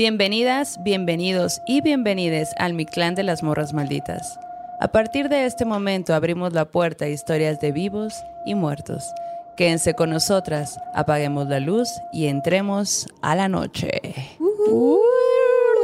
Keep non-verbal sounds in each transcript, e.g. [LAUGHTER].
Bienvenidas, bienvenidos y bienvenides al Mi Clan de las Morras Malditas. A partir de este momento abrimos la puerta a historias de vivos y muertos. Quédense con nosotras, apaguemos la luz y entremos a la noche. Uh,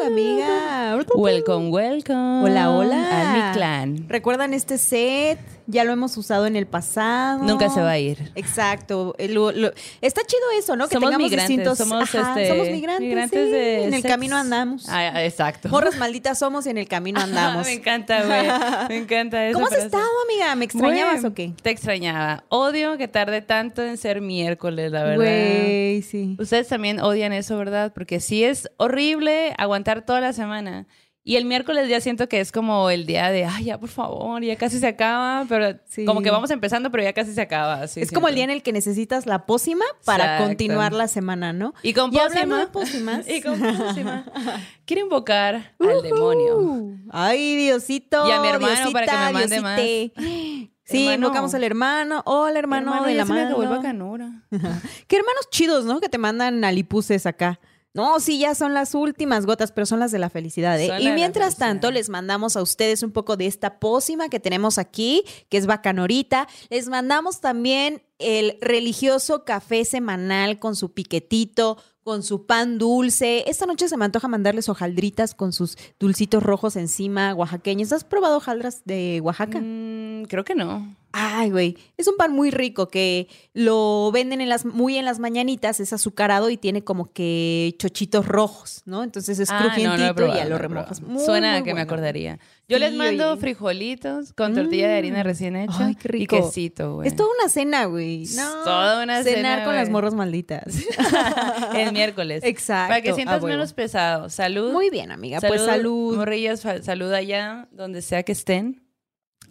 amiga. Welcome, welcome. Hola, hola. Al Mi Clan. ¿Recuerdan este set? Ya lo hemos usado en el pasado. Nunca se va a ir. Exacto. Lo- lo- está chido eso, ¿no? Que somos tengamos migrantes, distintos. somos, Ajá, este, somos migrantes. sí. de En el camino andamos. Ah, exacto. Morras malditas somos y en el camino [LAUGHS] andamos. me encanta, güey. Me encanta eso. ¿Cómo has estado, amiga? ¿Me extrañabas o qué? Te extrañaba. Odio que tarde tanto en ser miércoles, la verdad. Güey, sí. Ustedes también odian eso, ¿verdad? Porque sí es horrible aguantar toda la semana. Y el miércoles ya siento que es como el día de, ay, ya por favor, ya casi se acaba, pero Sí. como que vamos empezando, pero ya casi se acaba. es como el día en el que necesitas la pócima para Exacto. continuar la semana, ¿no? Y con pócima. de pócimas. [LAUGHS] y con pócima. [LAUGHS] Quiero invocar al demonio. Ay, Diosito. Y a mi hermano para que me Diosita, mande más. Diosite. [GASPS] Sí, Hermano. invocamos al hermano. Hola, hermano, Hermano, de la mano. bacanora. [LAUGHS] Qué hermanos chidos, ¿no? Que te mandan alipuses acá. No, sí, ya son las últimas gotas, pero son las de la felicidad. ¿eh? Y mientras felicidad. tanto, les mandamos a ustedes un poco de esta pócima que tenemos aquí, que es bacanorita. Les mandamos también el religioso café semanal con su piquetito, con su pan dulce. Esta noche se me antoja mandarles hojaldritas con sus dulcitos rojos encima, oaxaqueños. ¿Has probado hojaldras de Oaxaca? Mm, creo que no. Ay, güey, es un pan muy rico que lo venden en las, muy en las mañanitas, es azucarado y tiene como que chochitos rojos, ¿no? Entonces es Ah, no, no probado, y ya lo remojas. Muy, Suena muy a que me acordaría. Yo les mando oye. frijolitos con tortilla de harina Mm. recién hecha Ay, qué y rico. quesito, güey. Es toda una cena, güey. No, toda una Cenar cena, con las güey. morras malditas. [LAUGHS] el miércoles. Exacto, Para que sientas menos pesado. Salud. Muy bien, amiga. Pues salud. Morrillas, fa- salud allá, donde sea que estén.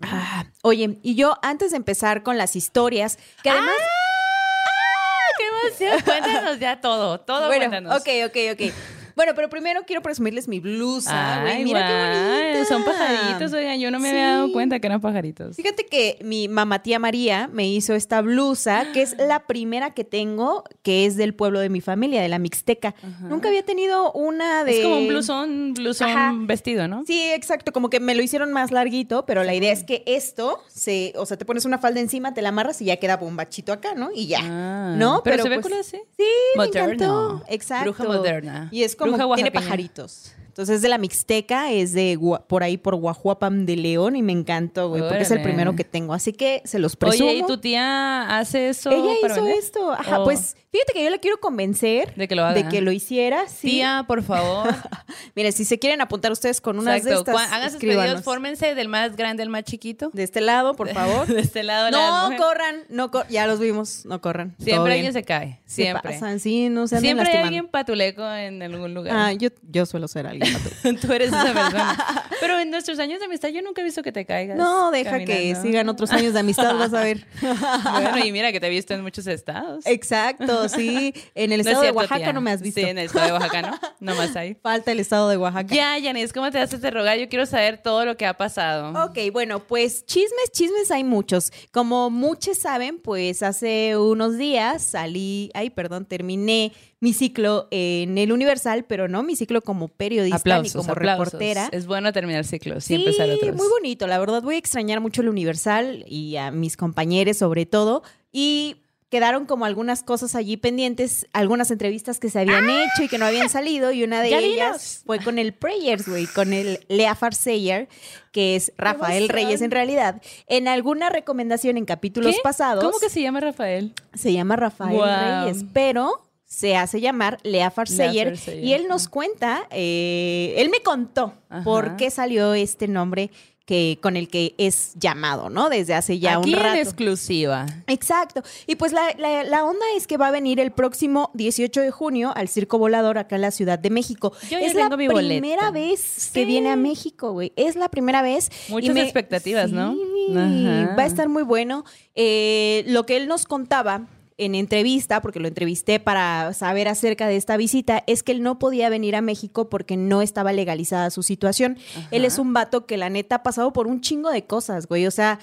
Ah, oye, y yo antes de empezar con las historias, que además... ¡Ah! ¡Qué emoción! [LAUGHS] Cuéntanos ya todo, todo bueno, cuéntanos. ok, ok, ok. Bueno, pero primero quiero presumirles mi blusa, güey. Ay, Mira qué bonita. Son pajaritos, oigan, yo no me había dado cuenta que eran pajaritos. Fíjate que mi mamá tía María me hizo esta blusa, que es la primera que tengo, que es del pueblo de mi familia, de la Mixteca. Nunca había tenido una de... Es como un blusón, blusón Ajá. vestido, ¿no? Sí, exacto, como que me lo hicieron más larguito, pero la idea es que esto, se, o sea, te pones una falda encima, te la amarras y ya queda bombachito acá, ¿no? Y ya. Ah, ¿No? Pero, Pero se ve pues- cool así. Sí, me Moderno. encantó. Exacto. Bruja moderna. Y es como, Bruja tiene oaxaqueña. pajaritos. Entonces es de la Mixteca, es de por ahí por Guajuapam de León y me encantó, güey, porque es el primero que tengo. Así que se los presumo. Oye, ¿y tu tía hace eso Ella para hizo vender? esto. Ajá, ¿O pues fíjate que yo la quiero convencer De que lo haga. de que lo hiciera. Sí. Tía, por favor. [LAUGHS] Miren, si se quieren apuntar ustedes con unas de estas, Hagan sus pedidos, fórmense del más grande al más chiquito. De este lado, por [LAUGHS] favor. De este lado la no mujer. corran, no cor- ya los vimos, no corran. Siempre alguien se cae. Se Siempre. pasan, sí, no se anden Siempre hay alguien patuleco en algún lugar. Ah, yo, yo suelo ser alguien. [LAUGHS] Tú eres esa persona. [LAUGHS] Pero en nuestros años de amistad yo nunca he visto que te caigas. No, deja que sigan otros años de amistad, vas a ver. [LAUGHS] Bueno, y mira que te he visto en muchos estados. Exacto, sí. En el No es estado de Oaxaca tía. no me has visto. Sí, en el estado de Oaxaca no. No más ahí. Falta el estado de Oaxaca. Ya, Yanis, ¿cómo te haces de rogar? Yo quiero saber todo lo que ha pasado. Ok, bueno, pues chismes, chismes hay muchos. Como muchos saben, pues hace unos días salí, ay, perdón, terminé mi ciclo en el Universal, pero no mi ciclo como periodista aplausos, ni como aplausos. reportera. Es bueno terminar ciclos y Sí, empezar otros. muy bonito, la verdad voy a extrañar mucho el Universal y a mis compañeros sobre todo y quedaron como algunas cosas allí pendientes, algunas entrevistas que se habían hecho y que no habían salido y una de ¡Ya ellas dinos! fue con el Prayers, güey, con el Lea Farseyer, que es Rafael! Reyes en realidad. En alguna recomendación en capítulos ¿Qué? pasados ¿Cómo que se llama Rafael? se llama Rafael. Reyes, pero se hace llamar Lea Farseyer Farseyer, y él nos cuenta, eh, él me contó Ajá. por qué salió este nombre que con el que es llamado, ¿no? Desde hace ya Aquí un en rato. exclusiva. Exacto. Y pues la, la- la onda es que va a venir el próximo 18 de junio al Circo Volador acá en la Ciudad de México. Yo ya es la mi primera vez que viene a México, güey. Es la primera vez. Muchas expectativas, ¿no? Ajá. Va a estar muy bueno. Eh, lo que él nos contaba en entrevista, porque lo entrevisté para saber acerca de esta visita, es que él no podía venir a México porque no estaba legalizada su situación. Él es un vato que la neta ha pasado por un chingo de cosas, güey. O sea,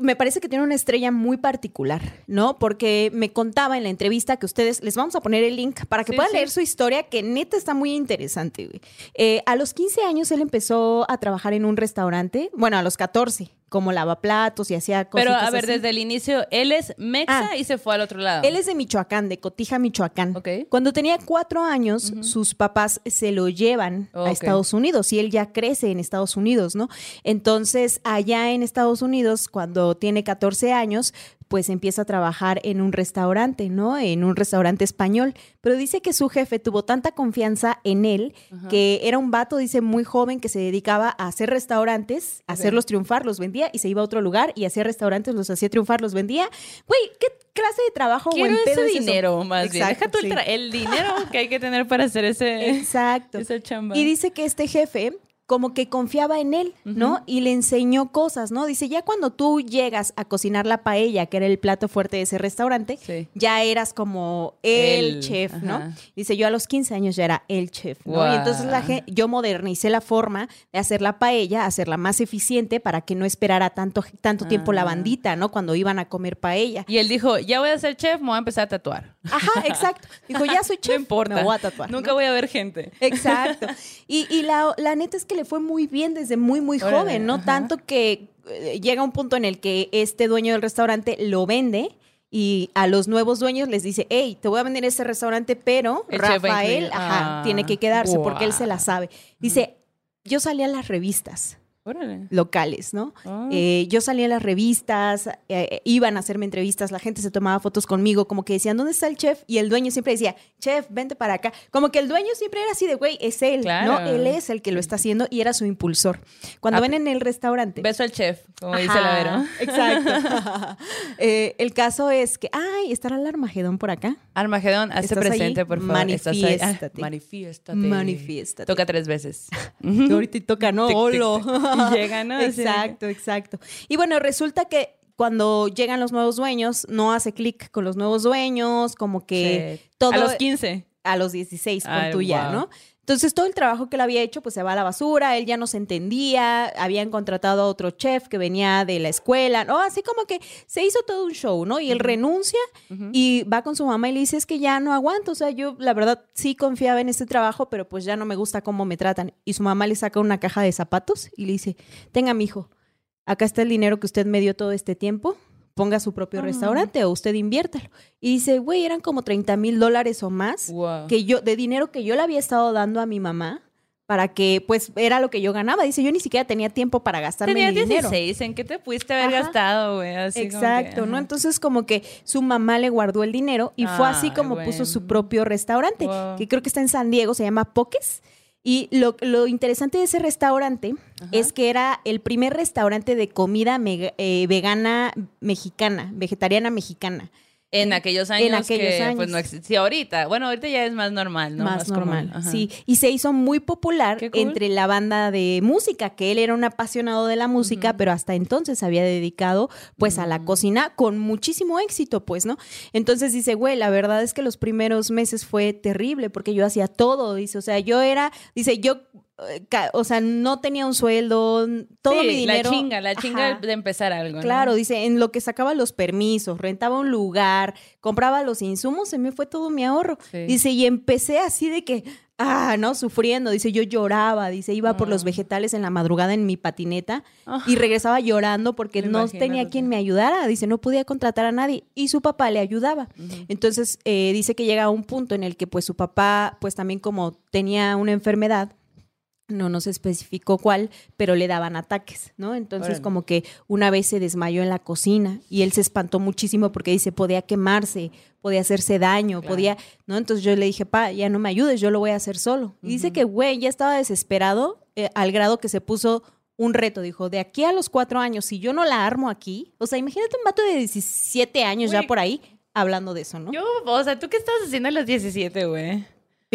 me parece que tiene una estrella muy particular, ¿no? Porque me contaba en la entrevista que ustedes, les vamos a poner el link para que Sí, puedan sí. leer su historia, que neta está muy interesante, güey. Eh, a los 15 años él empezó a trabajar en un restaurante, bueno, a los 14, como lavaplatos y hacía cosas. Pero a ver, desde el inicio, él es mexa Ah. y se fue al otro lado. Él es de Michoacán, de Cotija, Michoacán. Ok. Cuando tenía cuatro años, sus papás se lo llevan a Estados Unidos y él ya crece en Estados Unidos, ¿no? Entonces, allá en Estados Unidos, cuando tiene 14 años, pues empieza a trabajar en un restaurante, ¿no? En un restaurante español. Pero dice que su jefe tuvo tanta confianza en él que era un vato, dice, muy joven que se dedicaba a hacer restaurantes, a hacerlos triunfar, los vendía y se iba a otro lugar y hacía restaurantes, los hacía triunfar, los vendía. Güey, ¿qué clase de trabajo Quiero buen pedo ese es eso? dinero, más bien. Deja tú el, sí. tra- el dinero que hay que tener para hacer ese, Exacto. esa chamba. Y dice que este jefe como que confiaba en él, ¿no? Y le enseñó cosas, ¿no? Dice, ya cuando tú llegas a cocinar la paella, que era el plato fuerte de ese restaurante, Sí. ya eras como el, El, chef, ¿no? Dice, yo a los 15 años ya era el chef, ¿no? Y entonces la yo modernicé la forma de hacer la paella, hacerla más eficiente para que no esperara tanto, tanto tiempo la Ah. bandita, ¿no? Cuando iban a comer paella. Y él dijo, ya voy a ser chef, me voy a empezar a tatuar. Ajá, [LAUGHS] exacto. Dijo, ya soy chef, no importa. me voy a tatuar. Nunca ¿no? voy a ver gente. Exacto. Y, y la, la neta es que le fue muy bien desde muy, muy Órale, joven, ¿no? ajá. Tanto que eh, llega un punto en el que este dueño del restaurante lo vende y a los nuevos dueños les dice, hey, te voy a vender este restaurante, pero El Rafael, ajá, Ah, tiene que quedarse porque él se la sabe. Dice, yo salí a las revistas Órale. locales, ¿no? Ah. Eh, yo salía en las revistas, eh, iban a hacerme entrevistas, la gente se tomaba fotos conmigo, como que decían, ¿dónde está el chef? Y el dueño siempre decía, chef, vente para acá. Como que el dueño siempre era así de, güey, es él, Claro. ¿no? Él es el que lo está haciendo y era su impulsor. Cuando Ah, ven en el restaurante. Beso al chef, como dice la Vero. [LAUGHS] Exacto. [LAUGHS] Eh, el caso es que, ay, ¿estará el Armagedón por acá? Armagedón, hazte ¿Estás presente, allí? por favor. Ahí. Ah, Manifiéstate. manifiéstate. Manifiéstate. Toca tres veces. [LAUGHS] Ahorita toca, ¿no? Tic, tic, Olo. tic. [LAUGHS] Y llega, ¿no? Exacto, exacto. Y bueno, resulta que cuando llegan los nuevos dueños, no hace clic con los nuevos dueños, como que Sí. todo A los 15. a los 16 con Ay, tú ya, wow. ¿no? Entonces todo el trabajo que él había hecho pues se va a la basura, él ya no se entendía, habían contratado a otro chef que venía de la escuela, ¿no? Así como que se hizo todo un show, ¿no? Y él renuncia y va con su mamá y le dice, es que ya no aguanto, o sea, yo la verdad sí confiaba en este trabajo, pero pues ya no me gusta cómo me tratan. Y su mamá le saca una caja de zapatos y le dice, tenga, mijo, acá está el dinero que usted me dio todo este tiempo, ponga su propio restaurante o usted inviértalo. Y dice, güey, eran como 30 mil dólares o más Wow. que yo, de dinero que yo le había estado dando a mi mamá para que, pues, era lo que yo ganaba. Dice, yo ni siquiera tenía tiempo para gastarme dinero. 16, ¿en qué te pudiste haber Ajá. gastado, güey? Que, Exacto, ¿no? Entonces como que su mamá le guardó el dinero y fue así como puso su propio restaurante, Wow. que creo que está en San Diego, se llama Poques. Y lo, lo interesante de ese restaurante Ajá. es que era el primer restaurante de comida eh, vegana mexicana, vegetariana mexicana. En aquellos años aquellos que años. pues no existía ahorita. Bueno, ahorita ya es más normal, ¿no? más, normal. Sí, y se hizo muy popular entre la banda de música, que él era un apasionado de la música, pero hasta entonces se había dedicado pues a la cocina con muchísimo éxito, pues, ¿no? Entonces dice, güey, la verdad es que los primeros meses fue terrible porque yo hacía todo, dice, o sea, yo era, dice, yo o sea, no tenía un sueldo, todo Sí, mi dinero. La chinga, la chinga Ajá. de empezar algo. ¿no? Claro, dice, en lo que sacaba los permisos, rentaba un lugar, compraba los insumos, se me fue todo mi ahorro. Sí. Dice, y empecé así de que, ah, ¿no? Sufriendo. Dice, yo lloraba, dice, iba por los Ah. vegetales en la madrugada en mi patineta Ah. y regresaba llorando porque Me no imagino, tenía quien me ayudara. Dice, no podía contratar a nadie y su papá le ayudaba. Entonces, eh, dice que llega a un punto en el que pues su papá, pues también como tenía una enfermedad, no nos especificó cuál, pero le daban ataques, ¿no? Entonces Órale. como que una vez se desmayó en la cocina y él se espantó muchísimo porque dice, podía quemarse, podía hacerse daño, Claro. podía, ¿no? Entonces yo le dije, pa, ya no me ayudes, yo lo voy a hacer solo. Y dice que, güey, ya estaba desesperado eh, al grado que se puso un reto, dijo, de aquí a los cuatro años, si yo no la armo aquí, o sea, imagínate un vato de 17 años ya por ahí hablando de eso, ¿no? Yo, o sea, ¿tú qué estabas haciendo a los 17, güey?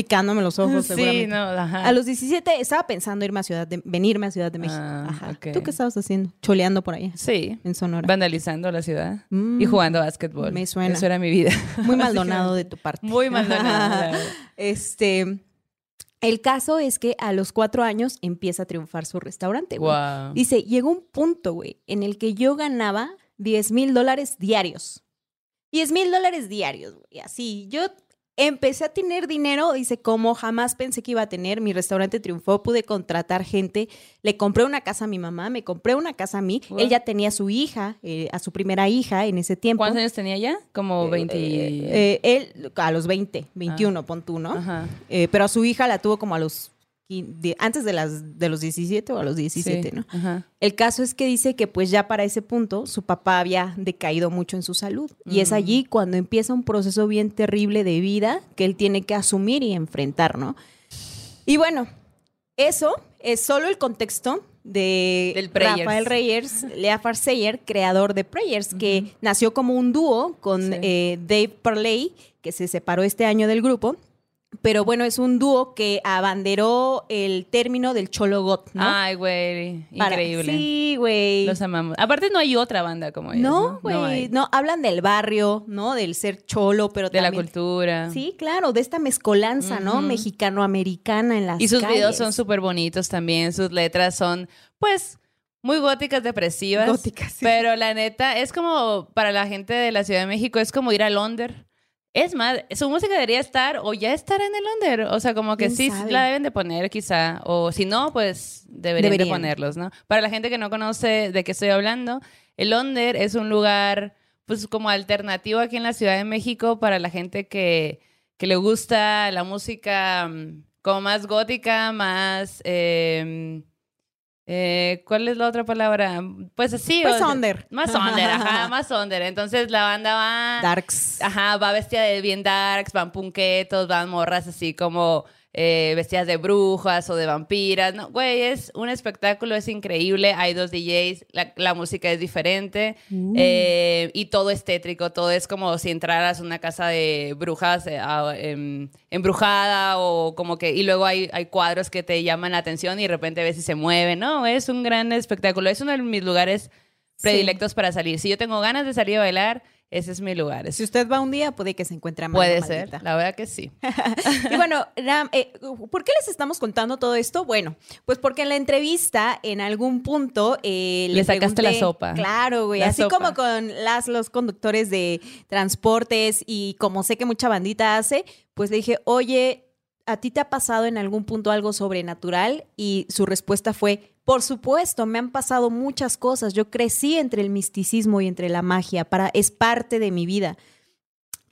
Picándome los ojos, Sí, no, ajá. A los 17 estaba pensando irme a Ciudad de, venirme a Ciudad de México. Ah, Ajá. ok. ¿Tú qué estabas haciendo? Choleando por allá, Sí. en Sonora. Vandalizando la ciudad Mm. y jugando básquetbol. Me suena. Eso era mi vida. [LAUGHS] Muy maldonado [LAUGHS] de tu parte. Muy maldonado. [LAUGHS] este, el caso es que a los cuatro años empieza a triunfar su restaurante, güey. Wow. Dice, llegó un punto, güey, en el que yo ganaba 10 mil dólares diarios. 10 mil dólares diarios, güey. Así, yo empecé a tener dinero, dice, como jamás pensé que iba a tener. Mi restaurante triunfó, pude contratar gente. Le compré una casa a mi mamá, me compré una casa a mí. Ya tenía a su hija, eh, a su primera hija en ese tiempo. ¿Cuántos años tenía ya? Como 20. Eh, él a los 20, 21, pon tú, ¿no? Ajá. Eh, pero a su hija la tuvo como a los antes de las de los 17 o a los 17, Sí, ¿no? Ajá. El caso es que dice que pues ya para ese punto su papá había decaído mucho en su salud y es Mm. allí cuando empieza un proceso bien terrible de vida que él tiene que asumir y enfrentar, ¿no? Y bueno, eso es solo el contexto de Del. Rafael Reyes, [LAUGHS] Lea Farseyer, creador de Prayers, que nació como un dúo con Sí. eh, Dave Parley, que se separó este año del grupo. Pero bueno, es un dúo que abanderó el término del cholo got, ¿no? Ay, güey. Para- Increíble. Sí, güey. Los amamos. Aparte, no hay otra banda como ellos. No, güey. No, hablan del barrio, ¿no? Del ser cholo, pero De la también- cultura. Sí, claro, de esta mezcolanza, ¿no? Mexicano-americana en las Y sus calles. videos son súper bonitos también. Sus letras son, pues, muy góticas, depresivas. Góticas, sí. Pero la neta, es como para la gente de la Ciudad de México, es como ir a Londres. Es más, su música debería estar o ya estar en el Londres. O sea, como que ¿Quién sí sabe? la deben de poner quizá. O si no, pues deberían, Deberían. de ponerlos, ¿no? Para la gente que no conoce de qué estoy hablando, el Londres es un lugar pues como alternativo aquí en la Ciudad de México para la gente que, que le gusta la música mm, como más gótica, más... eh, eh, ¿Cuál es la otra palabra? Pues así. Pues. Más under, [LAUGHS] ajá, más under. Entonces la banda va... Darks. Ajá, va vestida de bien darks, van punquetos, van morras así como eh, vestidas de brujas o de vampiras. No, güey, es un espectáculo, es increíble. Hay dos DJs, la, la música es diferente Uh. eh, y todo es tétrico. Todo es como si entraras a una casa de brujas eh, a- em, embrujada o como que. Y luego hay, hay cuadros que te llaman la atención y de repente ves si se mueven. No, es un gran espectáculo. Es uno de mis lugares predilectos para salir. Si yo tengo ganas de salir a bailar, ese es mi lugar. Si usted va un día, puede que se encuentre a Mano Puede Maldita. ser, la verdad que sí. [LAUGHS] Y bueno, Ram, eh, ¿por qué les estamos contando todo esto? Bueno, pues porque en la entrevista, en algún punto, eh, Le sacaste la sopa. Claro, güey. La así sopa. como con las, los conductores de transportes y como sé que mucha bandita hace, pues le dije, oye, ¿a ti te ha pasado en algún punto algo sobrenatural? Y su respuesta fue, por supuesto, me han pasado muchas cosas. Yo crecí entre el misticismo y entre la magia. Para, es parte de mi vida.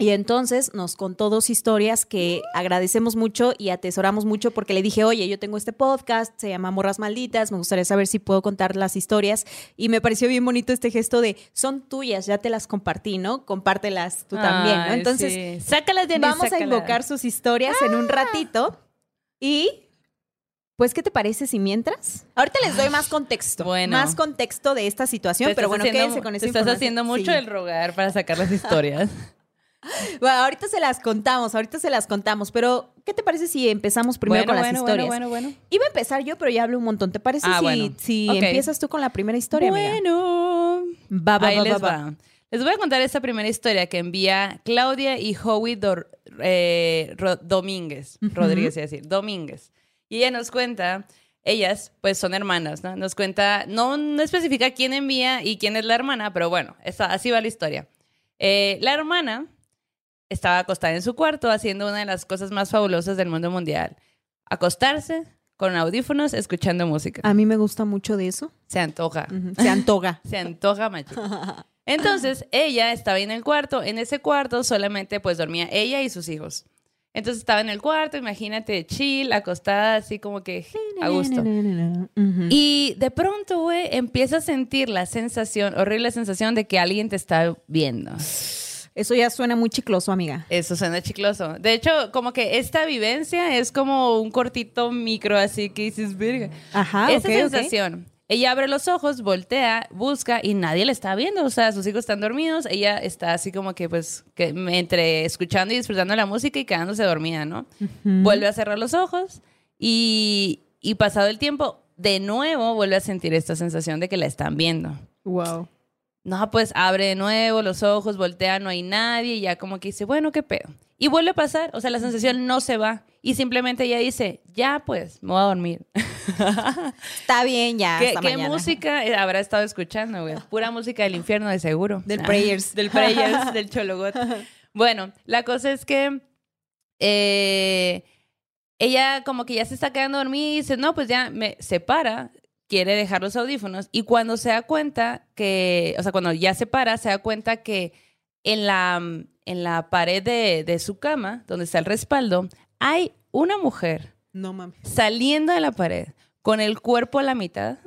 Y entonces nos contó dos historias que agradecemos mucho y atesoramos mucho porque le dije, oye, yo tengo este podcast, se llama Morras Malditas, me gustaría saber si puedo contar las historias. Y me pareció bien bonito este gesto de, son tuyas, ya te las compartí, ¿no? Compártelas tú también, ¿no? Entonces, sí. sácalas de vamos a invocar sus historias en un ratito y... Pues, ¿qué te parece si mientras? Ahorita les doy más contexto. Bueno. Más contexto de esta situación, pero bueno, quédense con esa Te estás haciendo mucho Sí. el rogar para sacar las historias. [LAUGHS] [LAUGHS] Bueno, ahorita se las contamos, ahorita se las contamos, pero ¿qué te parece si empezamos primero bueno, con las bueno, historias? bueno, bueno, bueno. Iba a empezar yo, pero ya hablé un montón. ¿Te parece Ah, si, empiezas tú con la primera historia? Bueno. Va, va, Ahí va, les va. Les voy a contar esta primera historia que envía Claudia y Howie Dor- eh, Ro- Domínguez. Rodríguez, iba a decir. Domínguez. Y ella nos cuenta, ellas pues son hermanas, ¿no? Nos cuenta, no, no especifica quién envía y quién es la hermana, pero bueno, esa- así va la historia. Eh, la hermana estaba acostada en su cuarto haciendo una de las cosas más fabulosas del mundo mundial. Acostarse con audífonos escuchando música. A mí me gusta mucho de eso. Se antoja. Ujú, Se antoga. [LAUGHS] Se antoja, macho. [LAUGHS] Entonces, ella estaba en el cuarto. En ese cuarto solamente pues dormía ella y sus hijos. Entonces estaba en el cuarto, imagínate, chill, acostada, así como que a gusto. Y de pronto, güey, empieza a sentir la sensación, horrible sensación de que alguien te está viendo. Eso ya suena muy chicloso, amiga. Eso suena chicloso. De hecho, como que esta vivencia es como un cortito micro, así que dices, verga. Ajá, Esa ok, ok. sensación. Ella abre los ojos, voltea, busca y nadie le está viendo. O sea, sus hijos están dormidos. Ella está así como que, pues, que entre escuchando y disfrutando la música y quedándose dormida, ¿no? Vuelve a cerrar los ojos y, y pasado el tiempo, de nuevo vuelve a sentir esta sensación de que la están viendo. Wow. No, pues abre de nuevo los ojos, voltea, no hay nadie y ya como que dice, bueno, ¿qué pedo? Y vuelve a pasar, o sea, la sensación no se va. Y simplemente ella dice, ya pues, me voy a dormir. [LAUGHS] Está bien ya. ¿Qué, hasta qué mañana. música habrá estado escuchando, güey? Pura [LAUGHS] música del infierno, de seguro. Del Ah, Prayers. Del Prayers, del [LAUGHS] Chologot. Bueno, la cosa es que eh, ella como que ya se está quedando dormida y dice, no, pues ya me se para, quiere dejar los audífonos y cuando se da cuenta que, o sea, cuando ya se para, se da cuenta que en la, en la pared de, de su cama, donde está el respaldo, hay una mujer No mames. saliendo de la pared con el cuerpo a la mitad.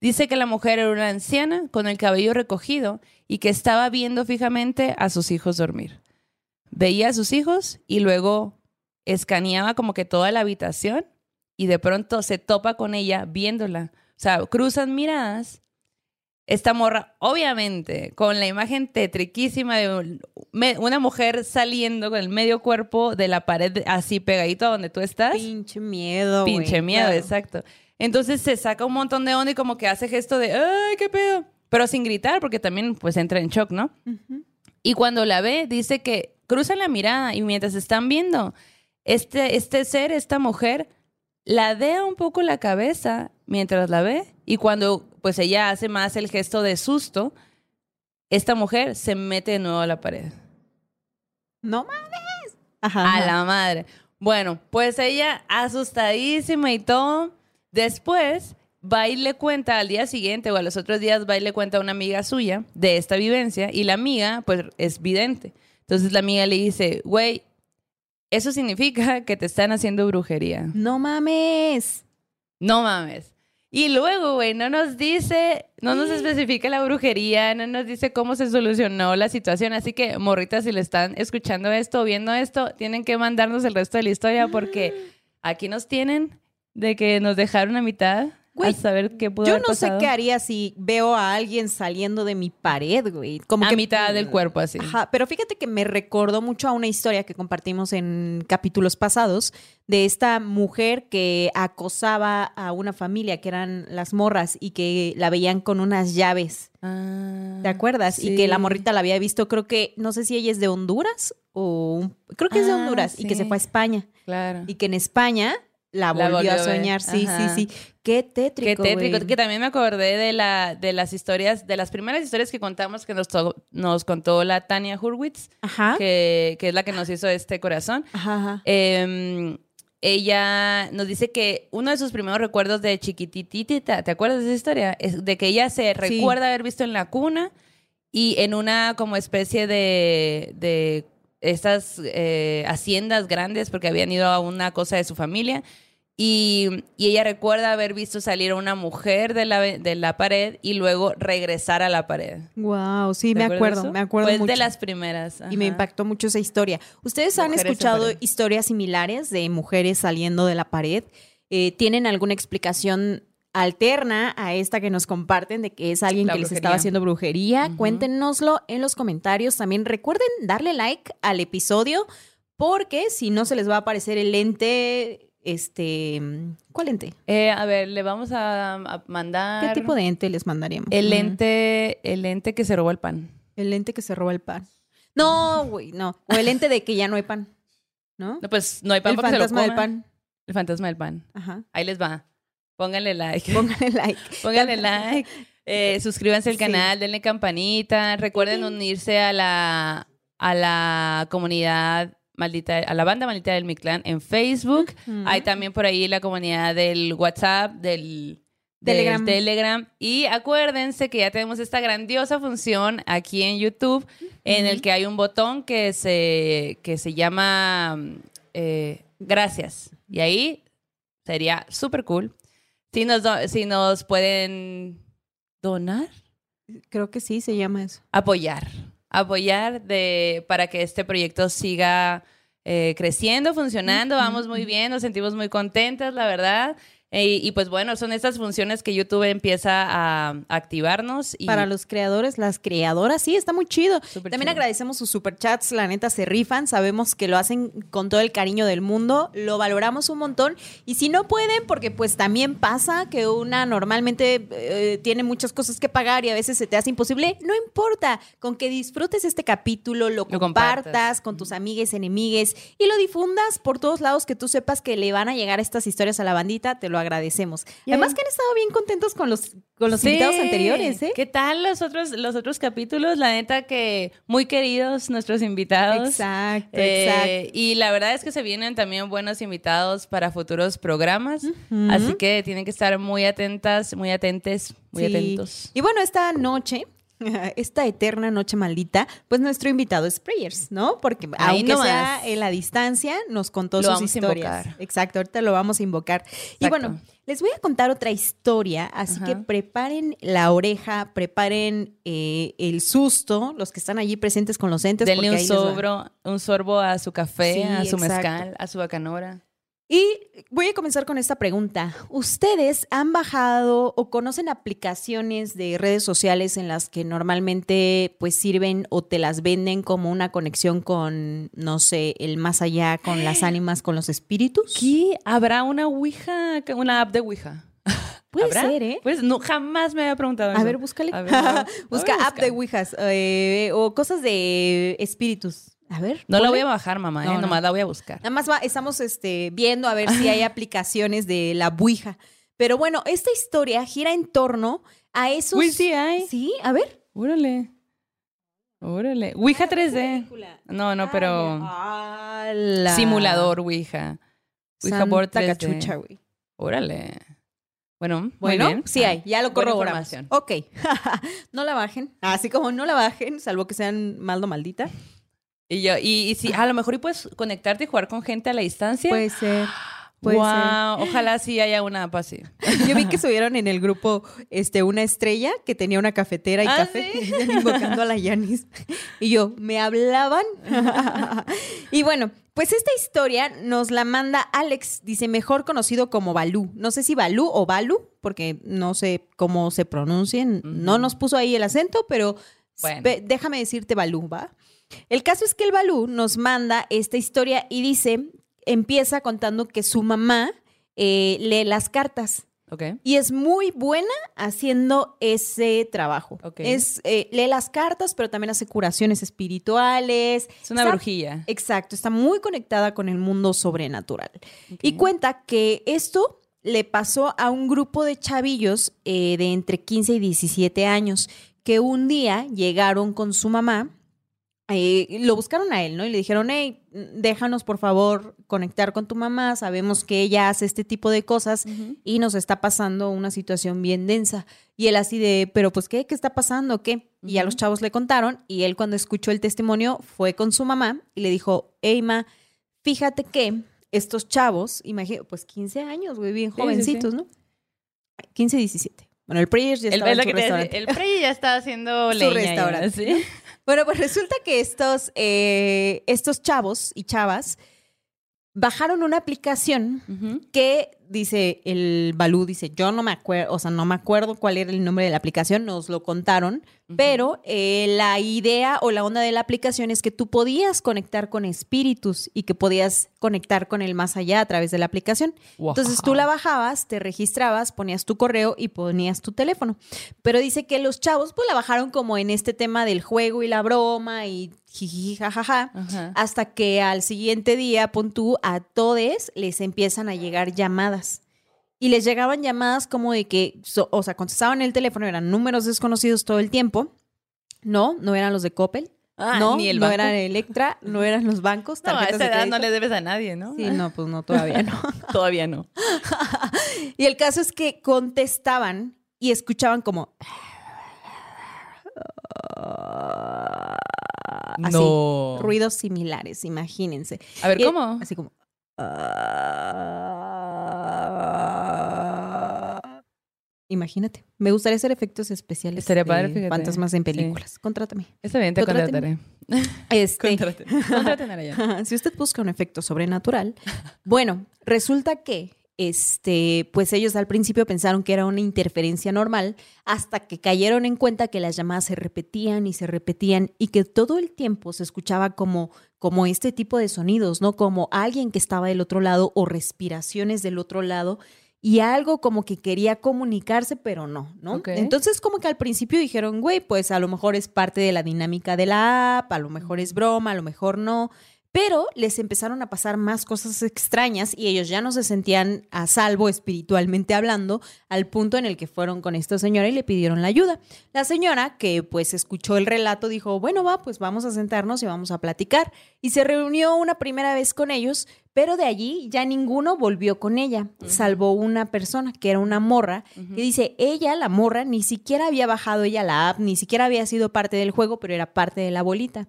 Dice que la mujer era una anciana con el cabello recogido y que estaba viendo fijamente a sus hijos dormir. Veía a sus hijos y luego escaneaba como que toda la habitación y de pronto se topa con ella viéndola. O sea, cruzan miradas. Esta morra, obviamente, con la imagen tetriquísima de una mujer saliendo con el medio cuerpo de la pared así pegadito a donde tú estás. Pinche miedo. Pinche miedo, claro. exacto. Entonces se saca un montón de onda y como que hace gesto de, ¡ay, qué pedo! Pero sin gritar, porque también pues entra en shock, ¿no? Y cuando la ve, dice que cruzan la mirada y mientras están viendo, este, este ser, esta mujer, ladea un poco la cabeza mientras la ve y cuando pues ella hace más el gesto de susto, esta mujer se mete de nuevo a la pared. No mames. Ajá. A ajá. la madre. Bueno, pues ella asustadísima y todo. Después va y le cuenta al día siguiente o a los otros días va y le cuenta a una amiga suya de esta vivencia y la amiga pues es vidente. Entonces la amiga le dice, güey, eso significa que te están haciendo brujería. No mames. No mames. Y luego, güey, no nos dice, no nos especifica la brujería, no nos dice cómo se solucionó la situación. Así que, morritas, si le están escuchando esto o viendo esto, tienen que mandarnos el resto de la historia porque aquí nos tienen de que nos dejaron a mitad Güey, a saber qué pudo Yo haber no sé qué haría si veo a alguien saliendo de mi pared, güey. Como a que mitad del cuerpo, así. Ajá, pero fíjate que me recordó mucho a una historia que compartimos en capítulos pasados de esta mujer que acosaba a una familia que eran las morras y que la veían con unas llaves. Ah, ¿Te acuerdas? Y que la morrita la había visto, creo que, no sé si ella es de Honduras o creo que es de Ah, Honduras y que se fue a España. Claro. Y que en España la La volvió, a soñar. Sí, Ajá. sí, sí. Qué tétrico. Qué tétrico. Que también me acordé de, la, de las historias, de las primeras historias que contamos que nos, to- nos contó la Tania Hurwitz, Ajá. que, que es la que nos hizo este corazón. Ajá. Eh, ella nos dice que uno de sus primeros recuerdos de chiquititita, ¿te acuerdas de esa historia? Es de que ella se Sí. recuerda haber visto en la cuna y en una como especie de, de estas eh, haciendas grandes porque habían ido a una cosa de su familia y, y ella recuerda haber visto salir a una mujer de la, de la pared y luego regresar a la pared. Wow, sí, ¿Te me acuerdo, me acuerdo Fue de las primeras. Y me impactó mucho esa historia. ¿Ustedes han Mujeres escuchado historias similares de mujeres saliendo de la pared? Eh, ¿Tienen alguna explicación alterna a esta que nos comparten de que es alguien La que les estaba haciendo brujería? Cuéntenoslo en los comentarios. También recuerden darle like al episodio porque si no se les va a aparecer el lente, este, ¿cuál ente? Eh, a ver, le vamos a, a mandar... ¿Qué tipo de ente les mandaríamos? El ente, el ente que se robó el pan. El ente que se roba el pan. No, güey, no. O el ente de que ya no hay pan, ¿no? No, pues no hay pan el porque se lo fantasma del pan. El fantasma del pan. Ajá. Ahí les va. Pónganle like. Pónganle [LAUGHS] like. Pónganle like. Eh, suscríbanse al Sí. canal, denle campanita. Recuerden unirse a la, a la comunidad maldita, a la banda maldita del Mictlán en Facebook. Hay también por ahí la comunidad del WhatsApp, del del Telegram. Telegram. Y acuérdense que ya tenemos esta grandiosa función aquí en YouTube en el que hay un botón que se, que se llama eh, gracias. Y ahí sería súper cool. Si nos, si nos pueden donar, Creo que sí se llama eso. apoyar. Apoyar de, para que este proyecto siga eh, creciendo, funcionando. Vamos muy bien, nos sentimos muy contentas, la verdad. Eh, y, pues bueno, son estas funciones que YouTube empieza a, activarnos. Y Para los creadores, las creadoras, sí, está muy chido. También chido. agradecemos sus superchats, la neta se rifan, sabemos que lo hacen con todo el cariño del mundo, lo valoramos un montón. Y si no pueden, porque pues también pasa que una normalmente eh, tiene muchas cosas que pagar y a veces se te hace imposible, no importa, con que disfrutes este capítulo, lo, Lo compartas, compartas. con tus amigues, enemigues y lo difundas por todos lados que tú sepas que le van a llegar estas historias a la bandita, te lo agradecemos. Además que han estado bien contentos con los, con los Sí. invitados anteriores, ¿eh? ¿Qué tal los otros, los otros capítulos? La neta que muy queridos nuestros invitados. Exacto, Eh, exacto. Y la verdad es que se vienen también buenos invitados para futuros programas. Así que tienen que estar muy atentas, muy atentes, muy Sí. atentos. Y bueno, esta noche, [LAUGHS] esta eterna noche maldita, pues nuestro invitado es Prayers, ¿no? Porque Ahí aunque nomás. sea en la distancia, nos contó Lo sus vamos a historias. invocar. Exacto, ahorita lo vamos a invocar. Y bueno, les voy a contar otra historia, así que preparen la oreja, preparen eh, el susto, los que están allí presentes con los entes. Denle porque un ahí sorbo, un sorbo a su café, Sí, a su exacto. mezcal, a su bacanora. Y voy a comenzar con esta pregunta. ¿Ustedes han bajado o conocen aplicaciones de redes sociales en las que normalmente pues sirven o te las venden como una conexión con, no sé, el más allá, con las [GASPS] ánimas, con los espíritus? ¿Qué? ¿Habrá una Ouija, una app de Ouija? [LAUGHS] Puede ¿Habrá? ser, ¿eh? Pues no, jamás me había preguntado A eso. ver, búscale. A ver, [LAUGHS] Busca app de. Ouijas eh, o cosas de espíritus. A ver. No la voy a bajar, mamá, No, ¿eh? no. nomás la voy a buscar. Nada más va- estamos este, viendo a ver si hay [LAUGHS] aplicaciones de la Ouija. Pero bueno, esta historia gira en torno a esos. Uy, sí hay. Sí, a ver. Órale. Órale. Ouija 3D. No, no, pero Ala. simulador Ouija. Ouija Santa board 3D. cachucha, güey. Órale. Bueno, Bueno, bien. sí Ah, hay, ya lo corroboramos. Ok, [LAUGHS] no la bajen, así como no la bajen, salvo que sean maldo maldita. Y yo, y, y sí, a lo mejor y puedes conectarte y jugar con gente a la distancia. Puede ser, puede Guau, ojalá sí haya una app así. ser. Yo vi que subieron en el grupo este, una estrella que tenía una cafetera y ¿Ah, café, sí? [LAUGHS] invocando a la Yanis. Y yo, ¿me hablaban? [LAUGHS] y bueno, pues esta historia nos la manda Alex, dice, mejor conocido como Balú. No sé si Balú o Balú, porque no sé cómo se pronuncien. No nos puso ahí el acento, pero Bueno. déjame decirte Balú, ¿va? El caso es que el Balú nos manda esta historia y dice, empieza contando que su mamá eh, lee las cartas. Ok. Y es muy buena haciendo ese trabajo. Ok. Es, eh, lee las cartas, pero también hace curaciones espirituales. Es una Está- brujilla. Exacto, está muy conectada con el mundo sobrenatural. Y cuenta que esto le pasó a un grupo de chavillos eh, de entre 15 y 17 años que un día llegaron con su mamá. Eh, lo buscaron a él, ¿no? Y le dijeron, hey, déjanos por favor conectar con tu mamá, sabemos que ella hace este tipo de cosas y nos está pasando una situación bien densa. Y él así de, pero pues, ¿qué? ¿Qué está pasando? ¿Qué? Y a los chavos le contaron y él cuando escuchó el testimonio fue con su mamá y le dijo, hey, ma, fíjate que estos chavos, imagínate, pues 15 años, güey, bien Sí, sí, jovencitos, ¿no? 15, 17. Bueno, el Prayers ya estaba en su decía, el ya está haciendo [LAUGHS] Su leña. ya, restaurante. ¿sí? Bueno, pues resulta que estos, eh, estos chavos y chavas bajaron una aplicación que dice el Balú, dice, yo no me acuerdo, o sea, no me acuerdo cuál era el nombre de la aplicación, nos lo contaron, pero eh, la idea o la onda de la aplicación es que tú podías conectar con espíritus y que podías conectar con el más allá a través de la aplicación. Entonces tú la bajabas, te registrabas, ponías tu correo y ponías tu teléfono. Pero dice que los chavos pues la bajaron como en este tema del juego y la broma y jiji, jajaja. Hasta que al siguiente día, pon tú, a todes les empiezan a llegar llamadas. Y les llegaban llamadas como de que, so- o sea, contestaban el teléfono, eran números desconocidos todo el tiempo. No, no eran los de Coppel. Ah, no, ni el no banco. eran Electra, no eran los bancos. [LAUGHS] No, a esa edad no le debes a nadie, ¿no? Sí, no, pues no, todavía no. [LAUGHS] Todavía no. [LAUGHS] Y el caso es que contestaban y escuchaban como. Así, no. ruidos similares, imagínense. A ver, Y- ¿cómo? Así como. Imagínate. Me gustaría hacer efectos especiales. Estaría padre. Fantasmas en Sí. películas. Contrátame. Está bien, te contrataré. Este. Contraten. Contraten a si usted busca un efecto sobrenatural. Bueno, resulta que este, pues ellos al principio pensaron que era una interferencia normal, hasta que cayeron en cuenta que las llamadas se repetían y se repetían y que todo el tiempo se escuchaba como, como este tipo de sonidos, ¿no? Como alguien que estaba del otro lado o respiraciones del otro lado y algo como que quería comunicarse, pero no, ¿no? Entonces como que al principio dijeron, güey, pues a lo mejor es parte de la dinámica de la app, a lo mejor es broma, a lo mejor no. Pero les empezaron a pasar más cosas extrañas y ellos ya no se sentían a salvo espiritualmente hablando al punto en el que fueron con esta señora y le pidieron la ayuda. La señora, que pues escuchó el relato, dijo, bueno, va, pues vamos a sentarnos y vamos a platicar. Y se reunió una primera vez con ellos, pero de allí ya ninguno volvió con ella, salvo una persona, que era una morra, que dice, ella, la morra, ni siquiera había bajado ella la app, ni siquiera había sido parte del juego, pero era parte de la bolita.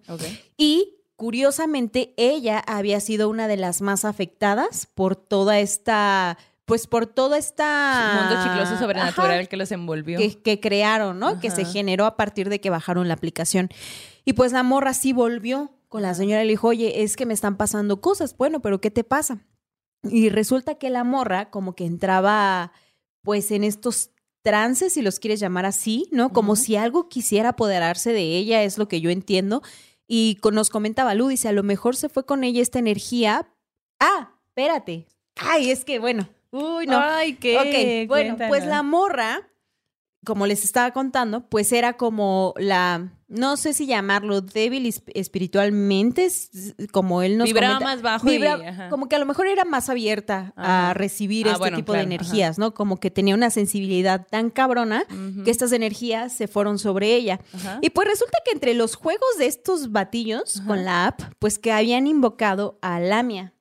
Y curiosamente, ella había sido una de las más afectadas por toda esta pues por toda esta... mundo chicloso sobrenatural que los envolvió. Que, crearon, ¿no? Que se generó a partir de que bajaron la aplicación. Y pues la morra sí volvió con la señora y le dijo, oye, es que me están pasando cosas. Bueno, pero ¿qué te pasa? Y resulta que la morra como que entraba pues en estos trances, si los quieres llamar así, ¿no? Como si algo quisiera apoderarse de ella, es lo que yo entiendo. Y nos comentaba Lu, dice, a lo mejor se fue con ella esta energía. Ah, espérate. Ay, es que bueno. Uy, no. Ay, qué. Ok, bueno, pues la morra como les estaba contando, pues era como la, no sé si llamarlo débil espiritualmente, como él nos Vibraba más bajo. como que a lo mejor era más abierta a recibir ah, este tipo de energías, ¿no? Como que tenía una sensibilidad tan cabrona que estas energías se fueron sobre ella. Y pues resulta que entre los juegos de estos batillos con la app, pues que habían invocado a Lamia.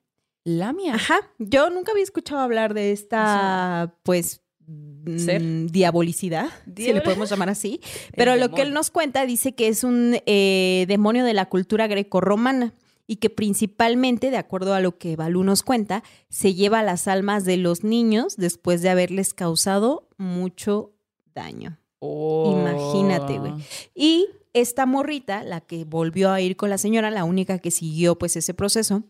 Lamia. Ajá. Yo nunca había escuchado hablar de esta, pues, Mm, diabolicidad, si le podemos llamar así. [LAUGHS] Pero lo que él nos cuenta dice que es un eh, demonio de la cultura grecorromana y que principalmente, de acuerdo a lo que Balú nos cuenta, se lleva las almas de los niños después de haberles causado mucho daño. Oh. Imagínate, güey. Y esta morrita, la que volvió a ir con la señora, la única que siguió pues ese proceso,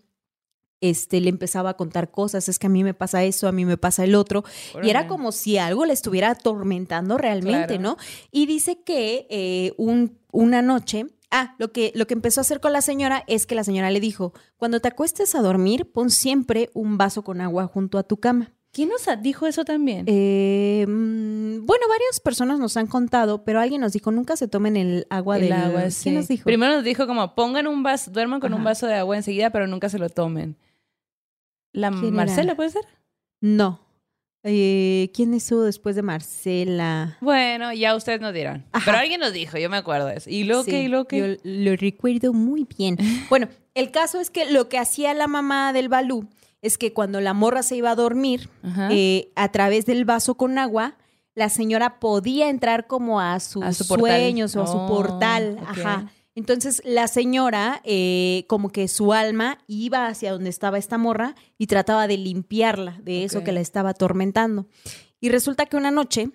este, le empezaba a contar cosas, es que a mí me pasa eso, a mí me pasa el otro, y era como si algo le estuviera atormentando realmente, ¿no? Y dice que eh, un, una noche, ah, lo que, lo que empezó a hacer con la señora es que la señora le dijo, cuando te acuestes a dormir, pon siempre un vaso con agua junto a tu cama. ¿Quién nos dijo eso también? Eh, mm, bueno, varias personas nos han contado, pero alguien nos dijo, nunca se tomen el agua del... agua, ¿Quién nos dijo? Primero nos dijo como, pongan un vaso, duerman con un vaso de agua enseguida, pero nunca se lo tomen. ¿La Marcela puede ser? No. Eh, ¿Quién estuvo después de Marcela? Bueno, ya ustedes nos dirán. Pero alguien nos dijo, yo me acuerdo de eso. ¿Y lo que? ¿Y lo que? Yo lo recuerdo muy bien. [LAUGHS] bueno, el caso es que lo que hacía la mamá del Balú es que cuando la morra se iba a dormir, eh, a través del vaso con agua, la señora podía entrar como a sus sueños o a su oh, portal. Ajá. Entonces la señora, eh, como que su alma iba hacia donde estaba esta morra y trataba de limpiarla de eso que la estaba atormentando. Y resulta que una noche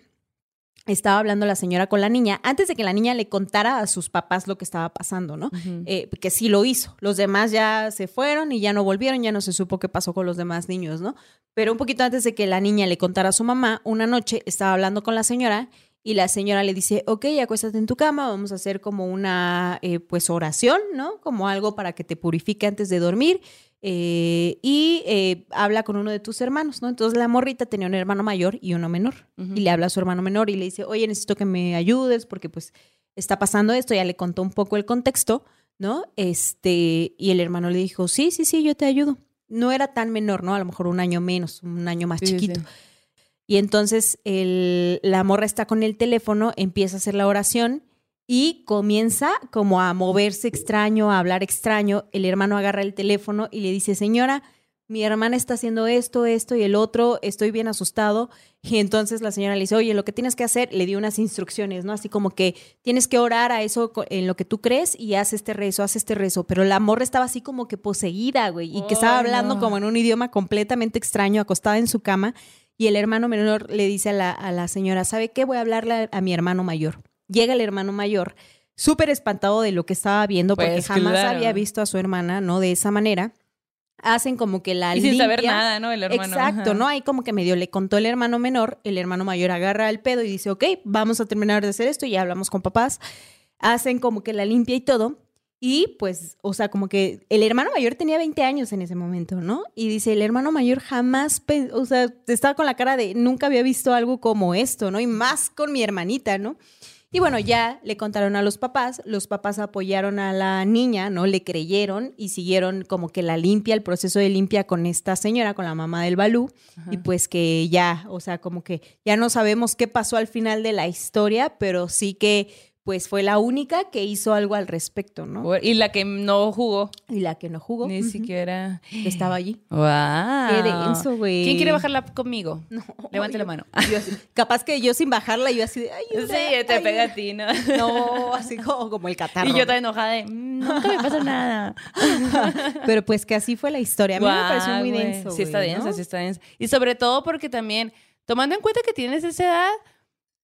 estaba hablando la señora con la niña antes de que la niña le contara a sus papás lo que estaba pasando, ¿no? Eh, que sí lo hizo. Los demás ya se fueron y ya no volvieron, ya no se supo qué pasó con los demás niños, ¿no? Pero un poquito antes de que la niña le contara a su mamá, una noche estaba hablando con la señora y la señora le dice, ok, acuéstate en tu cama, vamos a hacer como una, eh, pues, oración, ¿no? Como algo para que te purifique antes de dormir. Eh, y eh, habla con uno de tus hermanos, ¿no? Entonces la morrita tenía un hermano mayor y uno menor. Y le habla a su hermano menor y le dice, oye, necesito que me ayudes porque pues está pasando esto. Ya le contó un poco el contexto, ¿no? Este, y el hermano le dijo, sí, sí, sí, yo te ayudo. No era tan menor, ¿no? A lo mejor un año menos, un año más chiquito. Y entonces el, la morra está con el teléfono, empieza a hacer la oración y comienza como a moverse extraño, a hablar extraño. El hermano agarra el teléfono y le dice, señora, mi hermana está haciendo esto, esto y el otro, estoy bien asustado. Y entonces la señora le dice, oye, lo que tienes que hacer, le dio unas instrucciones, ¿no? Así como que tienes que orar a eso en lo que tú crees y haz este rezo, haz este rezo. Pero la morra estaba así como que poseída, güey, y que estaba hablando como en un idioma completamente extraño, acostada en su cama. Y el hermano menor le dice a la, a la señora, ¿sabe qué? Voy a hablarle a, mi hermano mayor. Llega el hermano mayor, súper espantado de lo que estaba viendo, porque pues, jamás había visto a su hermana, ¿no? De esa manera. hacen como que la Y sin saber limpia. nada, ¿no? El hermano. Exacto, Ajá. ¿no? Ahí como que medio le contó el hermano menor, el hermano mayor agarra el pedo y dice, ok, vamos a terminar de hacer esto, ya hablamos con papás, hacen como que la limpia y todo. Y pues, o sea, como que el hermano mayor tenía 20 años en ese momento, ¿no? Y dice, el hermano mayor jamás, o sea, estaba con la cara de, nunca había visto algo como esto, ¿no? Y más con mi hermanita, ¿no? Y bueno, ya le contaron a los papás, los papás apoyaron a la niña, ¿no? Le creyeron y siguieron como que la limpia, el proceso de limpia con esta señora, con la mamá del Balú, y pues que ya, o sea, como que ya no sabemos qué pasó al final de la historia, pero sí que pues fue la única que hizo algo al respecto, ¿no? Y la que no jugó, Y la que no jugó, ni ujú, siquiera. que estaba allí. ¡Wow! Qué denso, güey. ¿Quién quiere bajarla conmigo? No, Levante la mano. yo capaz que yo sin bajarla, yo así de, ay, Sí, te pega a ti, ¿no? No, así como, como el catarro. Y yo tan enojada de, "Mm, nunca me pasa nada. [LAUGHS] Pero pues que así fue la historia. A mí me Guau, pareció muy denso. Sí está densa, ¿no? sí está densa. Y sobre todo porque también, tomando en cuenta que tienes esa edad,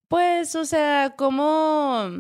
pues, o sea, ¿cómo,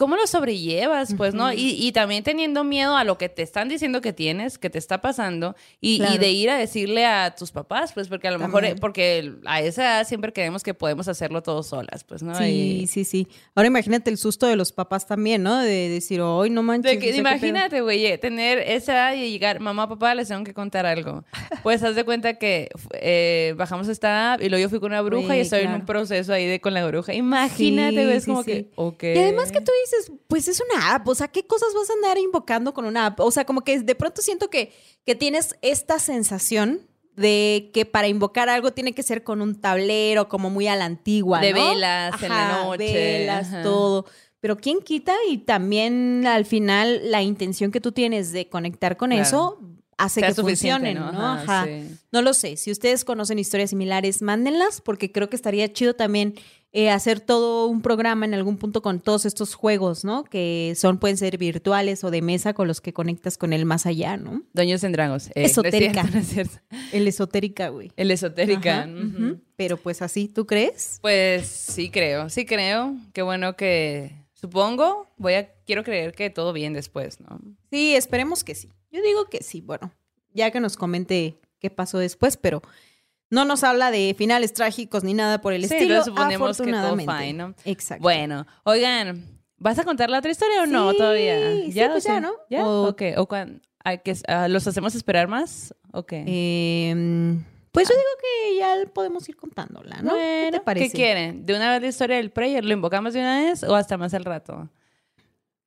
cómo lo sobrellevas? Pues, ¿no? Y, y también teniendo miedo a lo que te están diciendo que tienes, que te está pasando, y, de ir a decirle a tus papás, pues, porque a lo mejor, porque a esa edad siempre creemos que podemos hacerlo todos solas, pues, ¿no? Sí, Y- sí, sí. Ahora imagínate el susto de los papás también, ¿no? De decir, hoy no manches. De que, o sea, qué pedo". imagínate, güey, eh, tener esa edad y llegar, mamá, papá, les tengo que contar algo. Pues haz de cuenta que eh, bajamos esta app y luego yo fui con una bruja y estoy en un proceso ahí de con la bruja. Imagínate, Sí, güey, es sí, como que, ok. Y además que tú dices, pues es una app, o sea, ¿qué cosas vas a andar invocando con una app? O sea, como que de pronto siento que, que tienes esta sensación de que para invocar algo tiene que ser con un tablero, como muy a la antigua, De ¿no? velas en la noche, velas, ajá. todo. Pero ¿quién quita? Y también al final la intención que tú tienes de conectar con Claro. eso hace Sea que funcionen, ¿no? Ajá, Ajá. sí. No lo sé. Si ustedes conocen historias similares, mándenlas, porque creo que estaría chido también eh, hacer todo un programa en algún punto con todos estos juegos, ¿no? Que son, pueden ser virtuales o de mesa con los que conectas con el más allá, ¿no? Doños en Dragos. eh, no es Esotérica. cierto, [LAUGHS] no es cierto. El esotérica, güey. El esotérica. Ajá. Pero pues así, ¿tú crees? Pues sí creo, sí creo. Qué bueno que, supongo, voy a, quiero creer que todo bien después, ¿no? Sí, esperemos que sí. Yo digo que sí. Bueno, ya que nos comente qué pasó después, pero no nos habla de finales trágicos ni nada por el Sí, estilo. suponemos que todo fine, ¿no? Exacto. Bueno, oigan, ¿vas a contar la otra historia o no Sí, todavía? sí, pues ya, o ¿no? ¿Ya? O- Ok, ¿o cuan- hay que, ¿Los hacemos esperar más? Ok. Eh, pues yo digo que ya podemos ir contándola, ¿no? ¿Qué Bueno, te parece? ¿Qué quieren? ¿De una vez la historia del prayer? ¿Lo invocamos de una vez o hasta más al rato?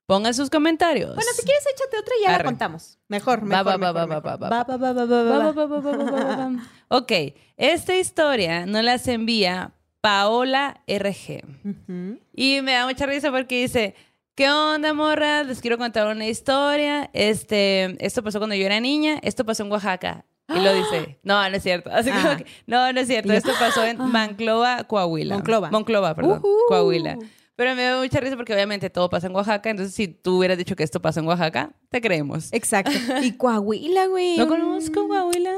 Pongan sus comentarios. Bueno, si quieres, échate otra y ya Arre. la contamos. Mejor, Va, mejor, va, va, mejor, va, mejor. va, va, Va, va, va, va, va, Va, va. va, va, va, va, va, va, va. Ok, esta historia nos las envía Paola RG. Ujú. Y me da mucha risa porque dice, ¿qué onda, morras? Les quiero contar una historia. Este, esto pasó cuando yo era niña, esto pasó en Oaxaca. Y lo dice, no, no es cierto. Así Ah. que, no, no es cierto. Esto pasó en Monclova, Coahuila. Monclova. Monclova, perdón. Ujú. Coahuila. Pero me da mucha risa porque obviamente todo pasa en Oaxaca. Entonces, si tú hubieras dicho que esto pasó en Oaxaca, te creemos. Exacto. Y [LAUGHS] Coahuila, güey. No conozco Coahuila.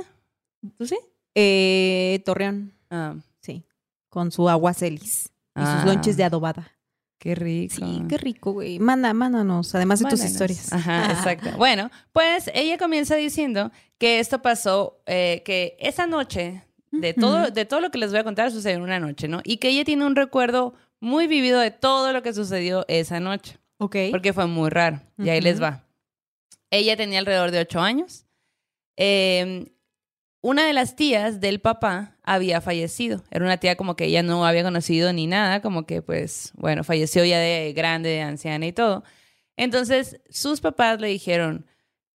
¿Tú sí? Eh, Torreón, Ah, sí. Con su aguacelis. Y Ah. sus lonches de adobada. qué rico. Sí, qué rico, güey. Manda, mándanos, además de tus historias. Ajá, [LAUGHS] exacto. Bueno, pues ella comienza diciendo que esto pasó, eh, que esa noche, de todo, de todo lo que les voy a contar, sucedió en una noche, ¿no? Y que ella tiene un recuerdo muy vivido de todo lo que sucedió esa noche, Ok. porque fue muy raro. Y ahí les va. Ella tenía alrededor de ocho años. Eh, una de las tías del papá había fallecido. Era una tía como que ella no había conocido ni nada, como que pues, bueno, falleció ya de grande, de anciana y todo. Entonces, sus papás le dijeron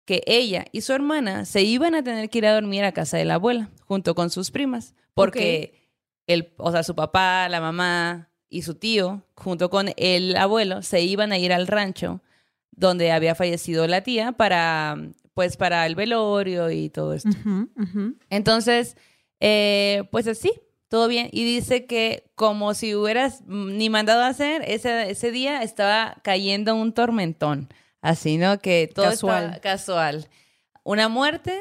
que ella y su hermana se iban a tener que ir a dormir a casa de la abuela, junto con sus primas, porque el, o sea, su papá, la mamá y su tío, junto con el abuelo, se iban a ir al rancho donde había fallecido la tía para, pues, para el velorio y todo esto. Entonces, eh, pues así, todo bien. Y dice que como si hubieras ni mandado a hacer, ese, ese día estaba cayendo un tormentón. Así, ¿no? Que todo Casual. casual. Una muerte,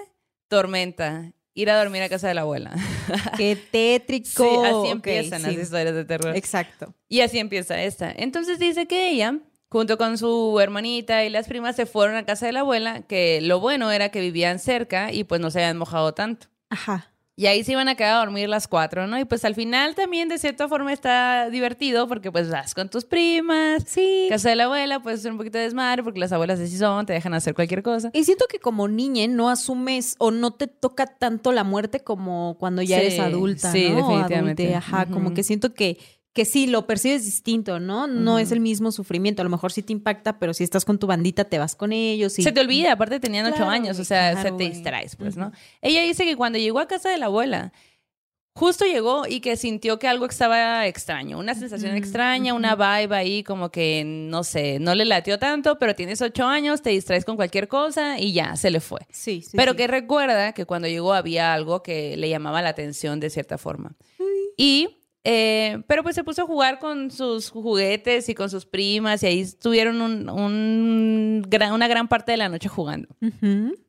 tormenta. Ir a dormir a casa de la abuela. [LAUGHS] Qué tétrico. Sí, así empiezan sí. las historias de terror. Exacto. Y así empieza esta. Entonces dice que ella junto con su hermanita y las primas se fueron a casa de la abuela, que lo bueno era que vivían cerca y pues no se habían mojado tanto. Ajá. Y ahí se iban a quedar a dormir las cuatro, ¿no? Y pues al final también de cierta forma está divertido porque pues vas con tus primas, Sí. casa de la abuela, puedes hacer un poquito de desmadre porque las abuelas así son, te dejan hacer cualquier cosa. Y siento que como niña no asumes o no te toca tanto la muerte como cuando ya Sí, eres adulta, sí, definitivamente. adulte, Ajá, como que siento que, que sí, lo percibes distinto, ¿no? No es el mismo sufrimiento. A lo mejor sí te impacta, pero si estás con tu bandita, te vas con ellos. Y... Se te olvida, aparte tenían ocho años, o sea, claro, se te distraes, pues, ¿no? Ella dice que cuando llegó a casa de la abuela, justo llegó y que sintió que algo estaba extraño, una sensación extraña, una vibe ahí como que, no sé, no le latió tanto, pero tienes ocho años, te distraes con cualquier cosa y ya, se le fue. Sí, sí. pero sí. que recuerda que cuando llegó había algo que le llamaba la atención de cierta forma. Y, eh, pero pues se puso a jugar con sus juguetes y con sus primas y ahí estuvieron un- un gran- una gran parte de la noche jugando.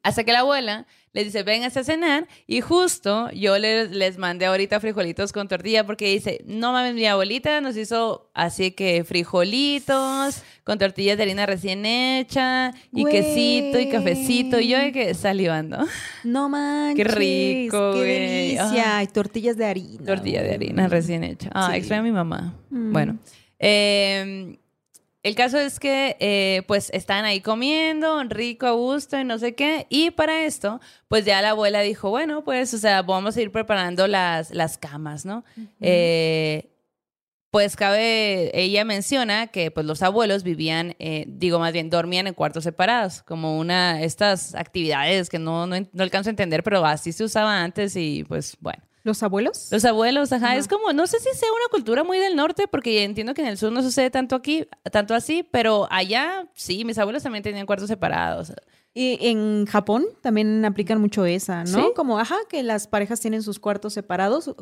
Hasta que la abuela les dice, vénganse a cenar. Y justo yo les, les mandé ahorita frijolitos con tortilla porque dice, no mames, mi abuelita nos hizo así que frijolitos con tortillas de harina recién hecha y Güey. quesito y cafecito. Y yo de que salivando. No [LAUGHS] manches. rico, Qué güey. delicia. Ah. Y tortillas de harina. Tortilla de harina recién hecha. Ah, Sí. extraño a mi mamá. Mm. Bueno. eh, el caso es que, eh, pues, están ahí comiendo, rico, a gusto y no sé qué. Y para esto, pues ya la abuela dijo, bueno, pues, o sea, vamos a ir preparando las, las camas, ¿no? Eh, pues cabe, ella menciona que pues los abuelos vivían, eh, digo más bien, dormían en cuartos separados, como una, estas actividades que no, no, no alcanzo a entender, pero así se usaba antes y pues bueno. ¿Los abuelos? Los abuelos, ajá, es como, no sé si sea una cultura muy del norte, porque entiendo que en el sur no sucede tanto aquí, tanto así, pero allá sí, mis abuelos también tenían cuartos separados. Y en Japón también aplican mucho esa, ¿no? ¿Sí? Como, ajá, que las parejas tienen sus cuartos separados.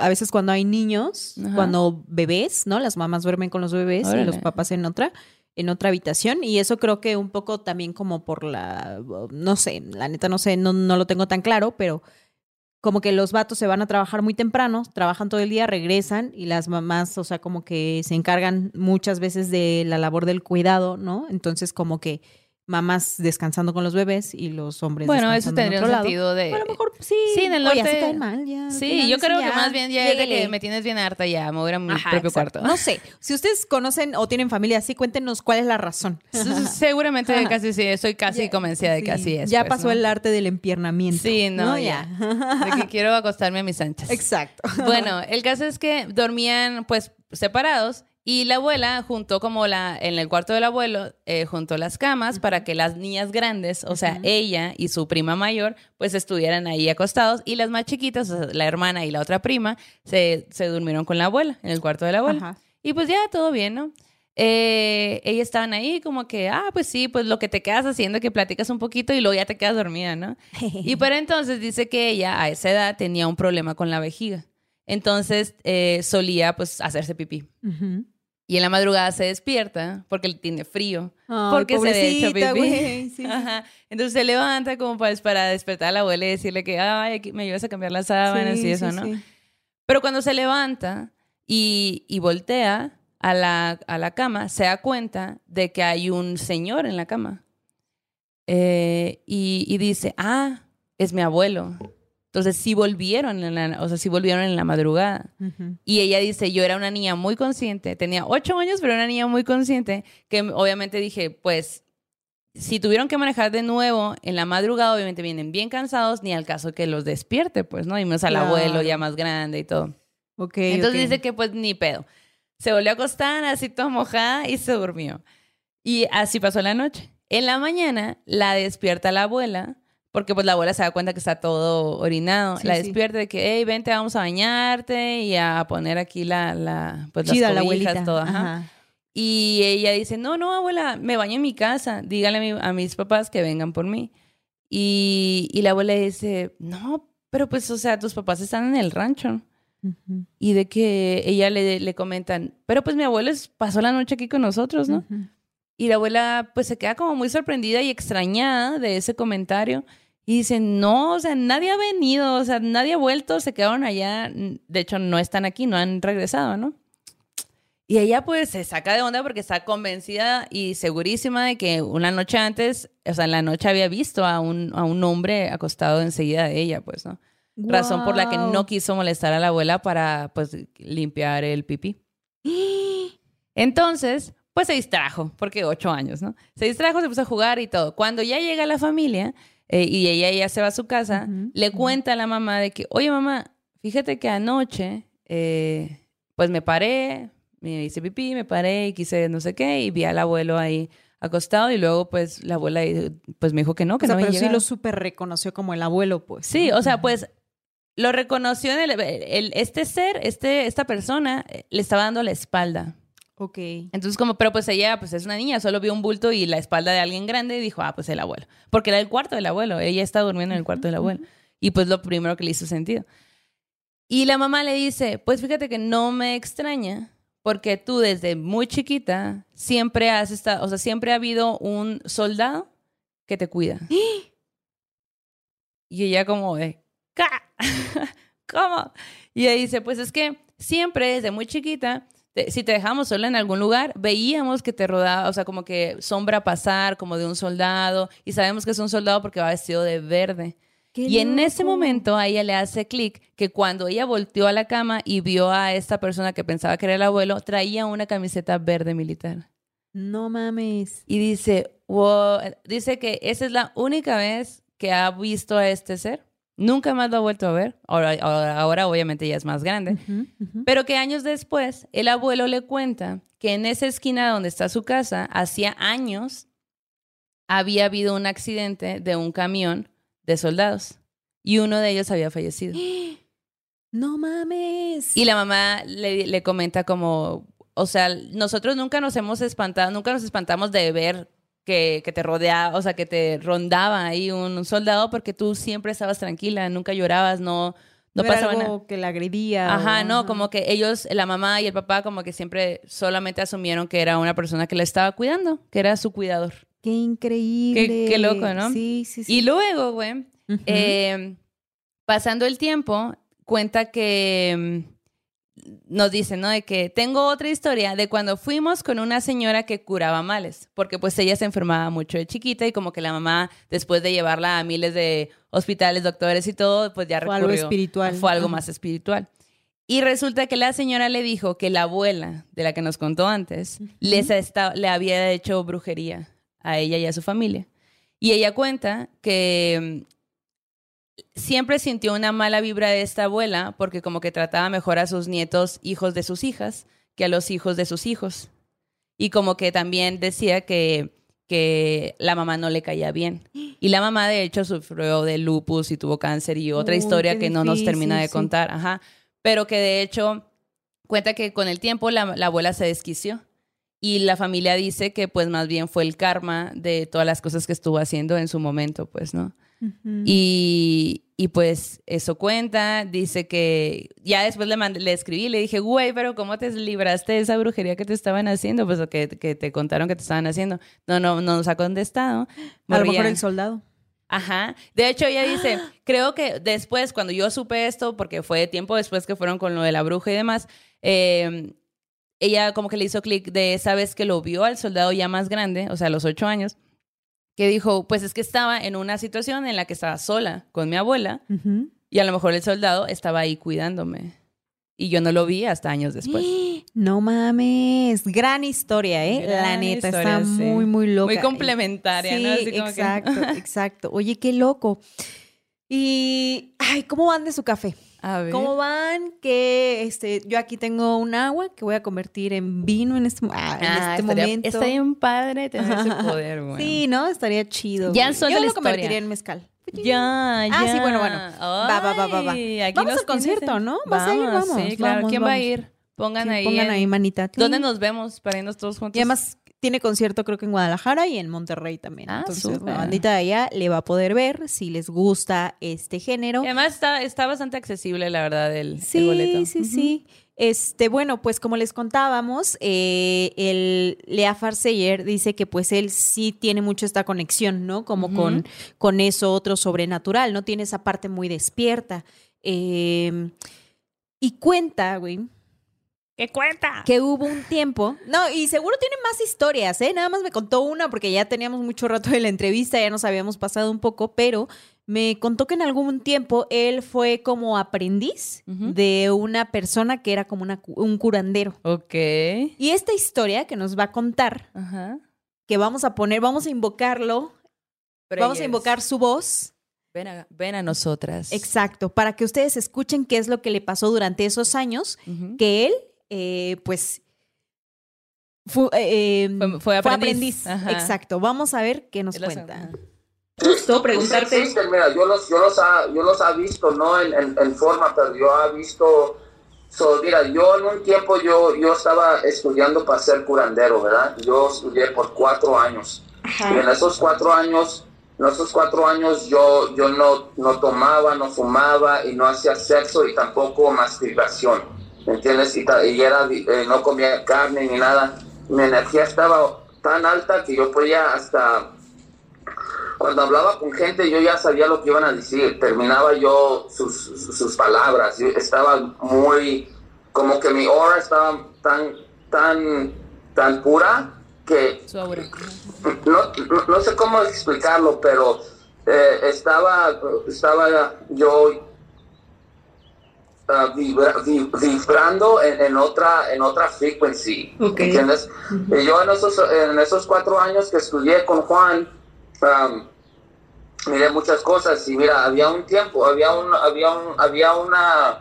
A veces cuando hay niños, Ajá. cuando bebés, ¿no? Las mamás duermen con los bebés y los papás en otra, en otra habitación. Y eso creo que un poco también como por la, no sé, la neta no sé, no, no lo tengo tan claro, pero como que los vatos se van a trabajar muy temprano, trabajan todo el día, regresan y las mamás, o sea, como que se encargan muchas veces de la labor del cuidado, ¿no? Entonces como que mamás descansando con los bebés y los hombres Bueno, eso en tendría otro un lado. sentido de... A lo mejor sí. Sí, en el Oye, norte- se mal ya. Sí, yo creo que más bien ya es de que me tienes bien harta ya, me voy a ir a mi Ajá, propio exacto. cuarto. No sé. Si ustedes conocen o tienen familia así, cuéntenos cuál es la razón. [LAUGHS] Seguramente Ajá. casi sí, estoy casi Ya- convencida de que sí, así es. Ya pues, pasó ¿no? el arte del empiernamiento. Sí, no, ya. De que [LAUGHS] quiero acostarme a mis anchas. Exacto. Bueno, el caso es que dormían pues separados y la abuela juntó como la en el cuarto del abuelo eh, juntó las camas para que las niñas grandes, o sea, ella y su prima mayor, pues estuvieran ahí acostados y las más chiquitas, o sea, la hermana y la otra prima, se, se durmieron con la abuela en el cuarto de la abuela. Ajá. Y pues ya todo bien, ¿no? Eh, ellas estaban ahí como que, ah, pues sí, pues lo que te quedas haciendo es que platicas un poquito y luego ya te quedas dormida, ¿no? [LAUGHS] Y para entonces dice que ella a esa edad tenía un problema con la vejiga. Entonces eh, solía pues hacerse pipí. Y en la madrugada se despierta porque tiene frío. Porque se le hecho pipí. [LAUGHS] sí. Ajá. Entonces se levanta como para, para despertar a la abuela y decirle que, ay, aquí me ayudas a cambiar las sábanas Sí, y eso, sí, ¿no? Pero cuando se levanta y, y voltea a la, a la cama, se da cuenta de que hay un señor en la cama. Eh, y, y dice, ah, es mi abuelo. Entonces sí volvieron, en la, o sea, sí volvieron en la madrugada. Y ella dice, yo era una niña muy consciente, tenía ocho años, pero era una niña muy consciente, que obviamente dije, pues, si tuvieron que manejar de nuevo en la madrugada, obviamente vienen bien cansados, ni al caso que los despierte, pues, ¿no? Y más al Claro. abuelo ya más grande y todo. Ok, Entonces ok. dice que pues ni pedo. Se volvió a acostar así toda mojada y se durmió. Y así pasó la noche. En la mañana la despierta la abuela, porque pues la abuela se da cuenta que está todo orinado. Sí, la sí. despierta de que, hey, vente, vamos a bañarte y a poner aquí la, la pues las la cobijas, abuelita. todo. ajá. Ajá. Y ella dice, no, no, abuela, me baño en mi casa. Dígale a, mi- a mis papás que vengan por mí. Y, y la abuela dice, no, pero pues, o sea, tus papás están en el rancho. Y de que ella le, le comentan, pero pues mi abuelo pasó la noche aquí con nosotros, ¿no? Y la abuela pues se queda como muy sorprendida y extrañada de ese comentario. Y dice, no, o sea, nadie ha venido, o sea, nadie ha vuelto, se quedaron allá. De hecho, no están aquí, no han regresado, ¿no? Y ella pues se saca de onda porque está convencida y segurísima de que una noche antes, o sea, en la noche había visto a un, a un hombre acostado enseguida de ella, pues, ¿no? Razón por la que no quiso molestar a la abuela para, pues, limpiar el pipí. Entonces, pues se distrajo, porque ocho años, ¿no? Se distrajo, se puso a jugar y todo. Cuando ya llega la familia eh, y ella ya se va a su casa, le cuenta a la mamá de que, oye mamá, fíjate que anoche, eh, pues me paré, me hice pipí, me paré y quise no sé qué y vi al abuelo ahí acostado y luego pues la abuela eh, pues me dijo que no, que O sea, no pero sí lo súper reconoció como el abuelo, pues. Sí, o sea, pues lo reconoció en el, el- este ser, este, esta persona eh, le estaba dando la espalda. Ok. Entonces, como, pero pues ella, pues es una niña, solo vio un bulto y la espalda de alguien grande y dijo, ah, pues el abuelo. Porque era el cuarto del abuelo, ella está durmiendo en el cuarto del abuelo. Y pues lo primero que le hizo sentido. Y la mamá le dice, pues fíjate que no me extraña, porque tú desde muy chiquita siempre has estado, o sea, siempre ha habido un soldado que te cuida. [GASPS] Y ella como de, "¿Ca? [LAUGHS] ¿cómo? Y ella dice, pues es que siempre desde muy chiquita te- si te dejamos sola en algún lugar, veíamos que te rodaba, o sea, como que sombra pasar, como de un soldado, y sabemos que es un soldado porque va vestido de verde. Qué Y en ese momento a ella le hace clic que cuando ella volteó a la cama y vio a esta persona que pensaba que era el abuelo, traía una camiseta verde militar. No mames. Y dice, wow, dice que esa es la única vez que ha visto a este ser. Nunca más lo ha vuelto a ver. Ahora, ahora, ahora obviamente ya es más grande. Pero que años después, el abuelo le cuenta que en esa esquina donde está su casa, hacía años, había habido un accidente de un camión de soldados y uno de ellos había fallecido. [GASPS] No mames. Y la mamá le, le comenta como, o sea, nosotros nunca nos hemos espantado, nunca nos espantamos de ver que, que te rodeaba, o sea, que te rondaba ahí un, soldado porque tú siempre estabas tranquila, nunca llorabas, no, no, era pasaba nada. algo que la agredía. Ajá, o- no, como que ellos, la mamá y el papá, como que siempre solamente asumieron que era una persona que le estaba cuidando, que era su cuidador. Qué increíble. Qué- qué loco, ¿no? Sí, sí, sí. Y luego, güey, eh, pasando el tiempo, cuenta que mm, nos dice, ¿no? De que tengo otra historia de cuando fuimos con una señora que curaba males, porque pues ella se enfermaba mucho de chiquita y como que la mamá, después de llevarla a miles de hospitales, doctores y todo, pues ya Fue algo recurrió- espiritual. Fue algo más espiritual. Y resulta que la señora le dijo que la abuela, de la que nos contó antes, les le había hecho brujería a ella y a su familia. Y ella cuenta que siempre sintió una mala vibra de esta abuela porque como que trataba mejor a sus nietos, hijos de sus hijas, que a los hijos de sus hijos. Y como que también decía que, que la mamá no le caía bien. Y la mamá de hecho sufrió de lupus y tuvo cáncer y otra historia que no nos termina de sí. contar. Ajá. Pero que de hecho cuenta que con el tiempo la, la abuela se desquició. Y la familia dice que pues más bien fue el karma de todas las cosas que estuvo haciendo en su momento, pues, ¿no? Y, y pues eso cuenta, dice que ya después le, mandé- le escribí, le dije, güey, pero ¿cómo te libraste de esa brujería que te estaban haciendo? Pues que, que te contaron que te estaban haciendo. No, no, no nos ha contestado. A lo mejor Morría. el soldado. Ajá. De hecho, ella dice, creo que después, cuando yo supe esto, porque fue tiempo después que fueron con lo de la bruja y demás, eh, ella como que le hizo clic de esa vez que lo vio al soldado ya más grande, o sea, a los ocho años, que dijo, pues es que estaba en una situación en la que estaba sola con mi abuela y a lo mejor el soldado estaba ahí cuidándome. Y yo no lo vi hasta años después. [GASPS] No mames. Gran historia, ¿eh? la neta, historia, está sí. muy, muy loca. Muy complementaria, Sí, ¿no? Así como que- exacto, [LAUGHS] exacto. Oye, qué loco. Y, ay, ¿cómo van de su café? A ver. ¿Cómo van? Que este, yo aquí tengo un agua que voy a convertir en vino en este, ah, en Ah, este estaría, momento. Está bien padre tener ese poder, güey. Sí, ¿no? Estaría chido. Ya Yo la lo historia. convertiría en mezcal. Ya, ya. Ah, sí, bueno, bueno. Va, va, va, va, va. Ay, aquí Vamos al concierto. ¿no? ¿Vas a ir? Vamos, Sí, claro. vamos, ¿Quién va a vamos. ir? Pongan Sí, ahí. pongan en- ahí manita. ¿Dónde nos vemos para irnos todos juntos? Y además tiene concierto creo que en Guadalajara y en Monterrey también. Ah, Entonces, la bandita de allá le va a poder ver si les gusta este género. Y además está, está bastante accesible, la verdad, el, boleto. sí, Ujú. sí. Este, bueno, pues como les contábamos, eh, el Lea Farseyer dice que pues él sí tiene mucho esta conexión, ¿no? Como con, con eso otro sobrenatural, ¿no? Tiene esa parte muy despierta. Eh, y cuenta, güey, ¿Qué cuenta? Que hubo un tiempo. No, y seguro tiene más historias, ¿eh? Nada más me contó una porque ya teníamos mucho rato de la entrevista, ya nos habíamos pasado un poco, pero me contó que en algún tiempo él fue como aprendiz de una persona que era como un curandero. Ok. Y esta historia que nos va a contar, que vamos a poner, vamos a invocarlo, vamos a invocar su voz. Ven a, nosotras. Exacto, para que ustedes escuchen qué es lo que le pasó durante esos años, que él, eh, pues, fue, eh, fue, aprendiz. Exacto, vamos a ver qué nos cuenta. Justo preguntarte. mira, yo los, yo los, ha, yo los ha visto, no en, en, forma, pero yo ha visto. mira, yo en un tiempo yo, yo estaba estudiando para ser curandero, ¿verdad? Yo estudié por cuatro años. Y en esos cuatro años, en esos cuatro años yo, yo no, no tomaba, no fumaba y no hacía sexo y tampoco masturbación. ¿Me entiendes? Y, era, eh, no comía carne ni nada. Mi energía estaba tan alta que yo podía hasta cuando hablaba con gente yo ya sabía lo que iban a decir, terminaba yo sus, sus palabras, estaba muy, como que mi aura estaba tan, tan, tan pura que no, no, sé cómo explicarlo, pero eh, estaba, estaba yo uh, vibrando en, otra en otra frequency, ¿entiendes? Y yo en esos, en esos cuatro años que estudié con Juan, um, miré muchas cosas y mira, había un tiempo, había un, había un, había una,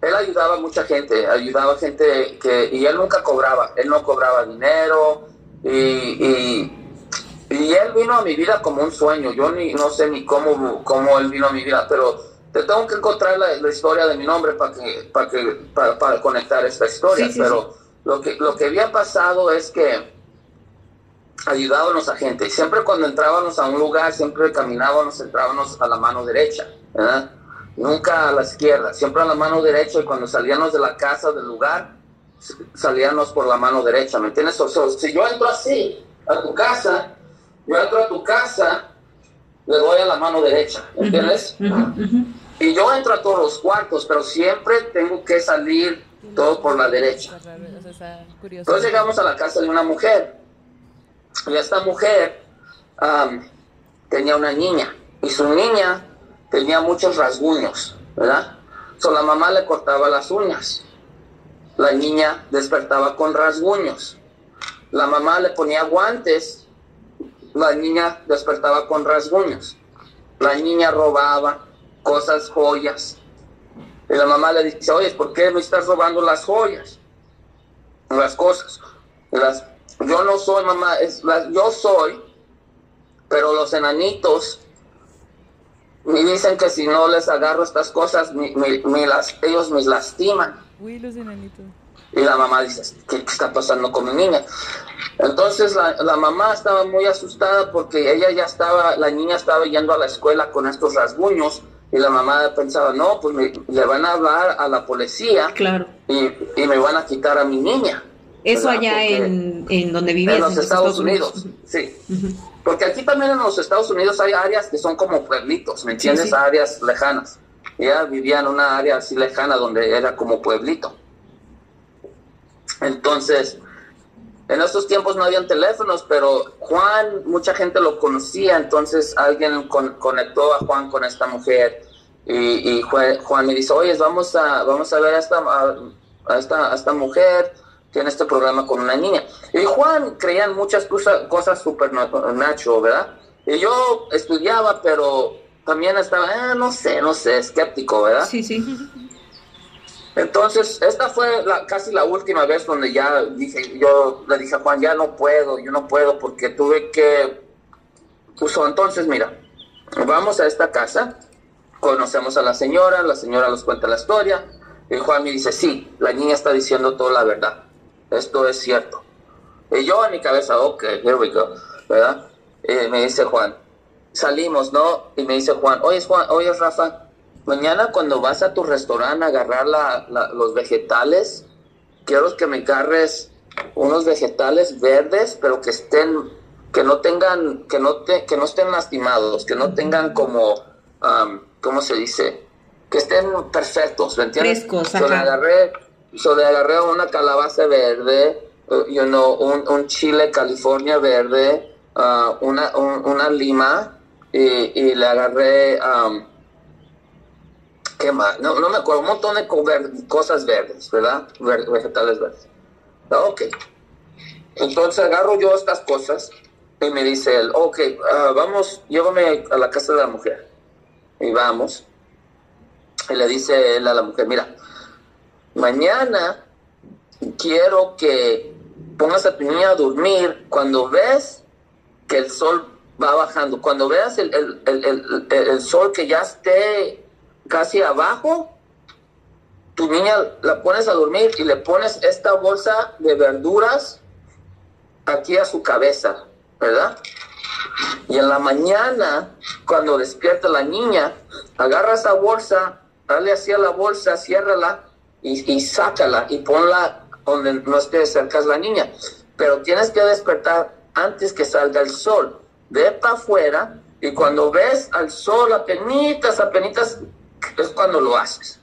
él ayudaba a mucha gente, ayudaba a gente que, y él nunca cobraba, él no cobraba dinero y, y, él vino a mi vida como un sueño, yo ni, no sé ni cómo, cómo él vino a mi vida, pero te tengo que encontrar la, historia de mi nombre para que, para que, para, conectar esta historia, pero Lo que, lo que había pasado es que ayudábamos a gente. Siempre cuando entrábamos a un lugar, siempre caminábamos, entrábamos a la mano derecha, nunca a la izquierda, siempre a la mano derecha y cuando salíamos de la casa, del lugar, salíamos por la mano derecha, ¿me entiendes? O si yo entro así a tu casa, yo entro a tu casa, le doy a la mano derecha, ¿me entiendes? Y yo entro a todos los cuartos, pero siempre tengo que salir todo por la derecha. Entonces llegamos a la casa de una mujer y esta mujer tenía una niña y su niña tenía muchos rasguños, ¿verdad? So, la mamá le cortaba las uñas. La niña despertaba con rasguños. La mamá le ponía guantes. La niña despertaba con rasguños. La niña robaba cosas, joyas. Y la mamá le dice, oye, ¿por qué me estás robando las joyas? Las cosas. Las yo no soy mamá, es yo soy, pero los enanitos me dicen que si no les agarro estas cosas, las, ellos me lastiman. Uy, los enanitos. Y la mamá dice, ¿qué está pasando con mi niña? Entonces la, la, mamá estaba muy asustada porque ella ya estaba, la niña estaba yendo a la escuela con estos rasguños y la mamá pensaba, no, pues le van a hablar a la policía claro. y, y me van a quitar a mi niña. Eso allá en, en, donde vivías. En los, Estados, Unidos, sí. Porque aquí también en los Estados Unidos hay áreas que son como pueblitos, ¿me entiendes? Áreas lejanas. Ella vivía en una área así lejana donde era como pueblito. Entonces, en esos tiempos no habían teléfonos, pero Juan, mucha gente lo conocía, entonces alguien conectó a Juan con esta mujer y, Juan, me dice, oye, vamos a, vamos a ver a esta, a esta, a esta mujer tiene este programa con una niña. Y Juan creía en muchas cosas, cosas nacho, ¿verdad? Y yo estudiaba, pero también estaba, eh, no sé, no sé, escéptico, ¿verdad? Sí, sí. Entonces, esta fue la, casi la última vez donde ya dije, yo le dije a Juan, ya no puedo, yo no puedo porque tuve que, puso, entonces mira, vamos a esta casa, conocemos a la señora, la señora nos cuenta la historia, y Juan me dice, sí, la niña está diciendo toda la verdad esto es cierto. Y yo en mi cabeza, ok, here we go, ¿verdad? Me dice Juan, salimos, ¿no? Y me dice Juan, oye, Juan, oye, Rafa, mañana cuando vas a tu restaurante a agarrar los vegetales, quiero que me agarres unos vegetales verdes, pero que estén, que no tengan, que no, te, que no estén lastimados, que no tengan como, um, ¿cómo se dice? Que estén perfectos, ¿me entiendes? Frescos, agarré So le agarré una calabaza verde, uh, you know, un, chile California verde, uh, una, una lima y, le agarré, um, ¿qué más? No, no me acuerdo, un montón de cosas verdes, ¿verdad? vegetales verdes. Ah, ok. Entonces agarro yo estas cosas y me dice él, ok, uh, vamos, llévame a la casa de la mujer. Y vamos. Y le dice él a la mujer, mira, mañana quiero que pongas a tu niña a dormir cuando ves que el sol va bajando. Cuando veas el, sol que ya esté casi abajo, tu niña la pones a dormir y le pones esta bolsa de verduras aquí a su cabeza, ¿verdad? Y en la mañana, cuando despierta la niña, agarra esa bolsa, dale así a la bolsa, ciérrala y, y sácala y ponla donde no esté cerca la niña. Pero tienes que despertar antes que salga el sol. Ve para afuera y cuando ves al sol, apenitas, apenitas, es cuando lo haces.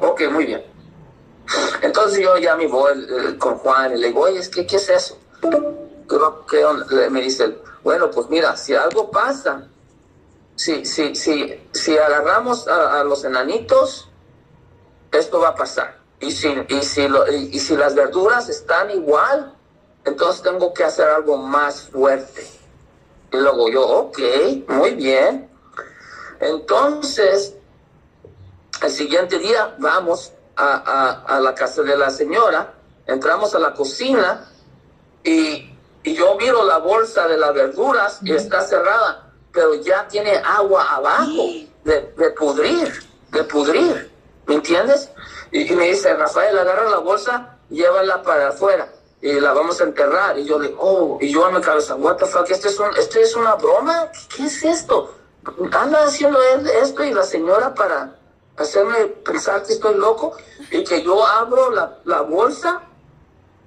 Ok, muy bien. Entonces yo ya me voy con Juan y le digo, oye, ¿qué, qué es eso? ¿Qué, Me dice bueno, pues mira, si algo pasa, si, si, si, si agarramos a los enanitos, esto va a pasar. Y si, y si, y, si las verduras están igual, entonces tengo que hacer algo más fuerte. Y luego yo, ok, muy bien. Entonces, el siguiente día vamos a, la casa de la señora, entramos a la cocina y, yo miro la bolsa de las verduras y está cerrada, pero ya tiene agua abajo de, de pudrir, de pudrir. ¿Me entiendes? Y, me dice, Rafael, agarra la bolsa, llévala para afuera y la vamos a enterrar. Y yo le oh, y yo en mi cabeza, what the fuck, ¿este es, un, ¿este es una broma? ¿Qué, es esto? Anda haciendo esto y la señora para hacerme pensar que estoy loco y que yo abro la, la bolsa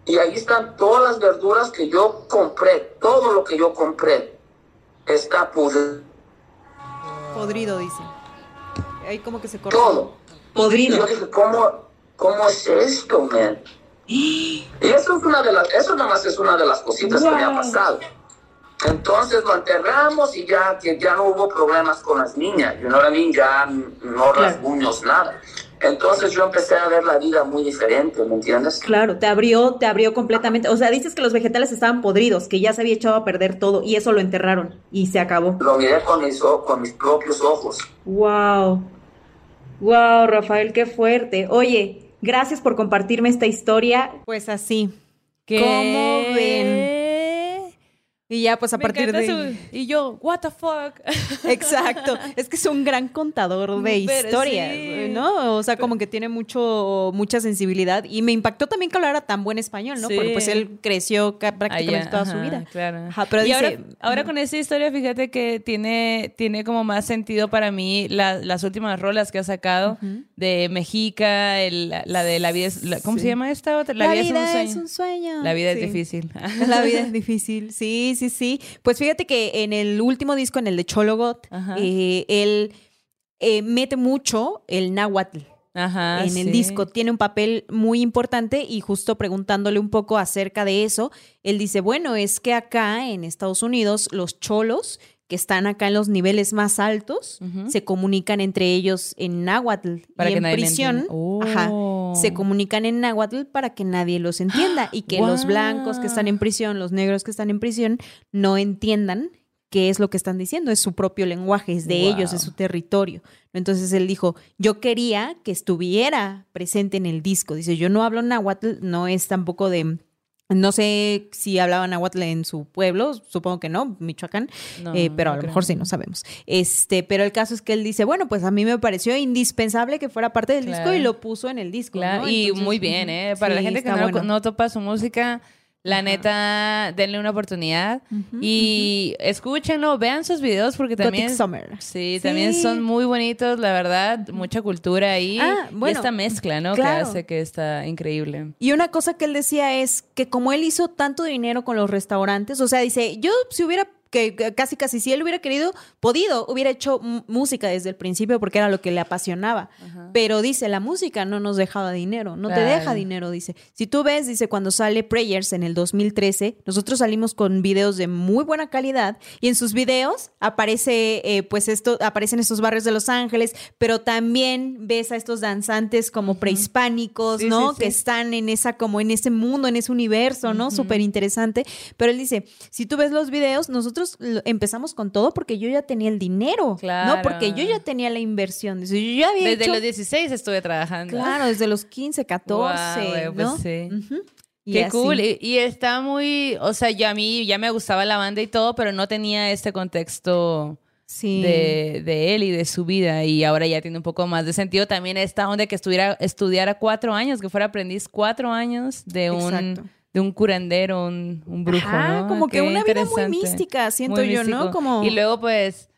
y ahí están todas las verduras que yo compré, todo lo que yo compré está podrido. Podrido, dice. Ahí como que se corta. Todo podrido. ¿cómo, ¿cómo es esto, man? [GASPS] Y eso es una de las, eso nada más es una de las cositas que me ha pasado. Entonces lo enterramos y ya, que ya no hubo problemas con las niñas, you know what I Ya no rasguños, nada. Entonces yo empecé a ver la vida muy diferente, ¿me entiendes? Claro, te abrió, te abrió completamente. O sea, dices que los vegetales estaban podridos, que ya se había echado a perder todo y eso lo enterraron y se acabó. Lo miré con mis, con mis propios ojos. Wow. Wow, Rafael, qué fuerte. Oye, gracias por compartirme esta historia. Pues así. ¿Cómo ven? Y ya, pues a partir de. Y yo, ¿What the fuck? Exacto. [LAUGHS] Es que es un gran contador de historias, ¿no? O sea, como que tiene mucho, mucha sensibilidad. Y me impactó también que hablara tan buen español, ¿no? Porque pues él creció prácticamente toda su vida. Claro. pero y ahora, con esta historia, fíjate que tiene, tiene como más sentido para mí las últimas rolas que ha sacado de Mexica, la de La vida es. ¿Cómo se llama esta otra? La, vida, es, un sueño. La vida es difícil. La [LAUGHS] vida es difícil. Sí, sí, sí. Pues fíjate que en el último disco, en el de Chologot, eh, él eh, mete mucho el náhuatl. en el disco. Tiene un papel muy importante y justo preguntándole un poco acerca de eso, él dice, bueno, es que acá en Estados Unidos los cholos que están acá en los niveles más altos se comunican entre ellos en náhuatl para y que en prisión. se comunican en náhuatl para que nadie los entienda y que los blancos que están en prisión, los negros que están en prisión no entiendan qué es lo que están diciendo, es su propio lenguaje, es de ellos, es su territorio. Entonces él dijo, yo quería que estuviera presente en el disco. Dice, yo no hablo náhuatl, no es tampoco de no sé si hablaban náhuatl en su pueblo, supongo que no, Michoacán, eh, pero a lo mejor sí, no sabemos. Este, pero el caso es que él dice, bueno, pues a mí me pareció indispensable que fuera parte del disco y lo puso en el disco. Y muy bien, ¿eh? Para la gente que no topa su música, la neta, denle una oportunidad y escúchenlo, vean sus videos porque también Summer. Sí, también son muy bonitos, la verdad, mucha cultura ahí ah, y esta mezcla, ¿no? Que hace que está increíble. Y una cosa que él decía es que como él hizo tanto dinero con los restaurantes, o sea, dice, yo si hubiera que casi casi si él hubiera querido, podido, hubiera hecho música desde el principio porque era lo que le apasionaba. Pero dice, la música no nos dejaba dinero, no te deja dinero, dice. Si tú ves, dice, cuando sale Prayers en el 2013, nosotros salimos con videos de muy buena calidad y en sus videos aparece, eh, pues esto, aparecen estos barrios de Los Ángeles, pero también ves a estos danzantes como prehispánicos, ¿no? que están en esa, como en ese mundo, en ese universo, ¿no? Súper interesante. Pero él dice, si tú ves los videos, nosotros empezamos con todo porque yo ya tenía el dinero, claro. ¿no? Porque yo ya tenía la inversión. desde los 16 estuve trabajando. Claro, desde los 15, 14, ¿no? Pues sí. Qué cool. Y, está muy, o sea, ya a mí ya me gustaba la banda y todo, pero no tenía este contexto de, él y de su vida. Y ahora ya tiene un poco más de sentido. También esta onda que estuviera, estudiara cuatro años, que fuera aprendiz cuatro años de un de un curandero, un, un brujo, ¿no? como que una vida muy mística, siento yo, ¿no? Como... Y luego, pues,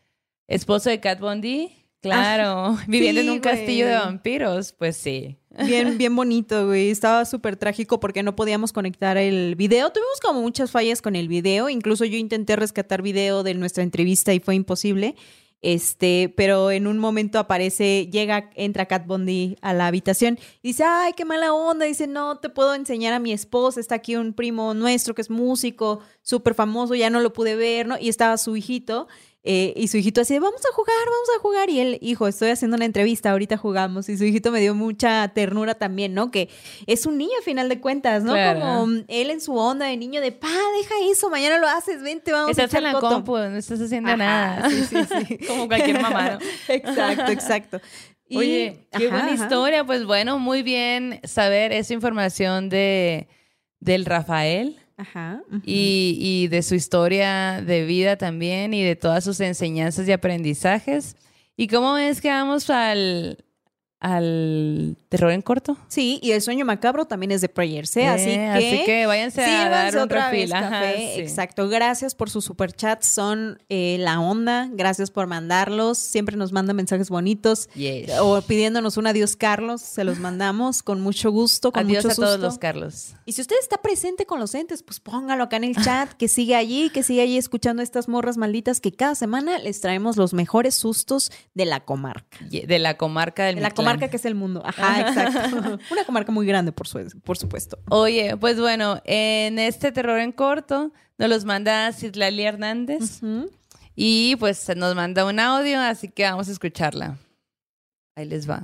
esposo de Cat Bondi, claro, [LAUGHS] viviendo en un castillo de vampiros, pues sí. Bien, [LAUGHS] bien bonito, güey. Estaba súper trágico porque no podíamos conectar el video. Tuvimos como muchas fallas con el video. Incluso yo intenté rescatar video de nuestra entrevista y fue imposible. Este, pero en un momento aparece, llega, entra Cat Bondi a la habitación y dice, ay, qué mala onda. Dice, no, te puedo enseñar a mi esposa. Está aquí un primo nuestro que es músico, súper famoso, ya no lo pude ver, ¿no? Y estaba su hijito. Eh, y su hijito así, vamos a jugar, vamos a jugar. Y él, hijo, estoy haciendo una entrevista, ahorita jugamos. Y su hijito me dio mucha ternura también, ¿no? Que es un niño a final de cuentas, ¿no? Como él en su onda de niño de, pa, deja eso, mañana lo haces, vente, vamos estás a Estás en la compu, no estás haciendo nada. Sí, sí, sí. [LAUGHS] Como cualquier mamá, [LAUGHS] exacto, exacto. Oye, qué buena historia. Pues bueno, muy bien saber esa información de del Rafael. Ajá. y, y, de su historia de vida también y de todas sus enseñanzas y aprendizajes. ¿Y cómo es que vamos al, al terror en corto. Sí, y el sueño macabro también es de Prayers, ¿eh? así, que, así que váyanse a dar un otra Exacto, gracias por sus superchats, son eh, la onda, gracias por mandarlos, siempre nos mandan mensajes bonitos. O pidiéndonos un adiós Carlos, se los mandamos con mucho gusto, con adiós mucho a todos los Carlos. Y si usted está presente con los entes, pues póngalo acá en el chat, que siga allí, que siga allí escuchando estas morras malditas que cada semana les traemos los mejores sustos de la comarca. De la comarca del de la comarca que es el mundo. Ajá, exacto. [LAUGHS] Una comarca muy grande, por, por supuesto. Oye, pues bueno, en este terror en corto nos los manda Citlali Hernández. Y pues nos manda un audio, así que vamos a escucharla. Ahí les va.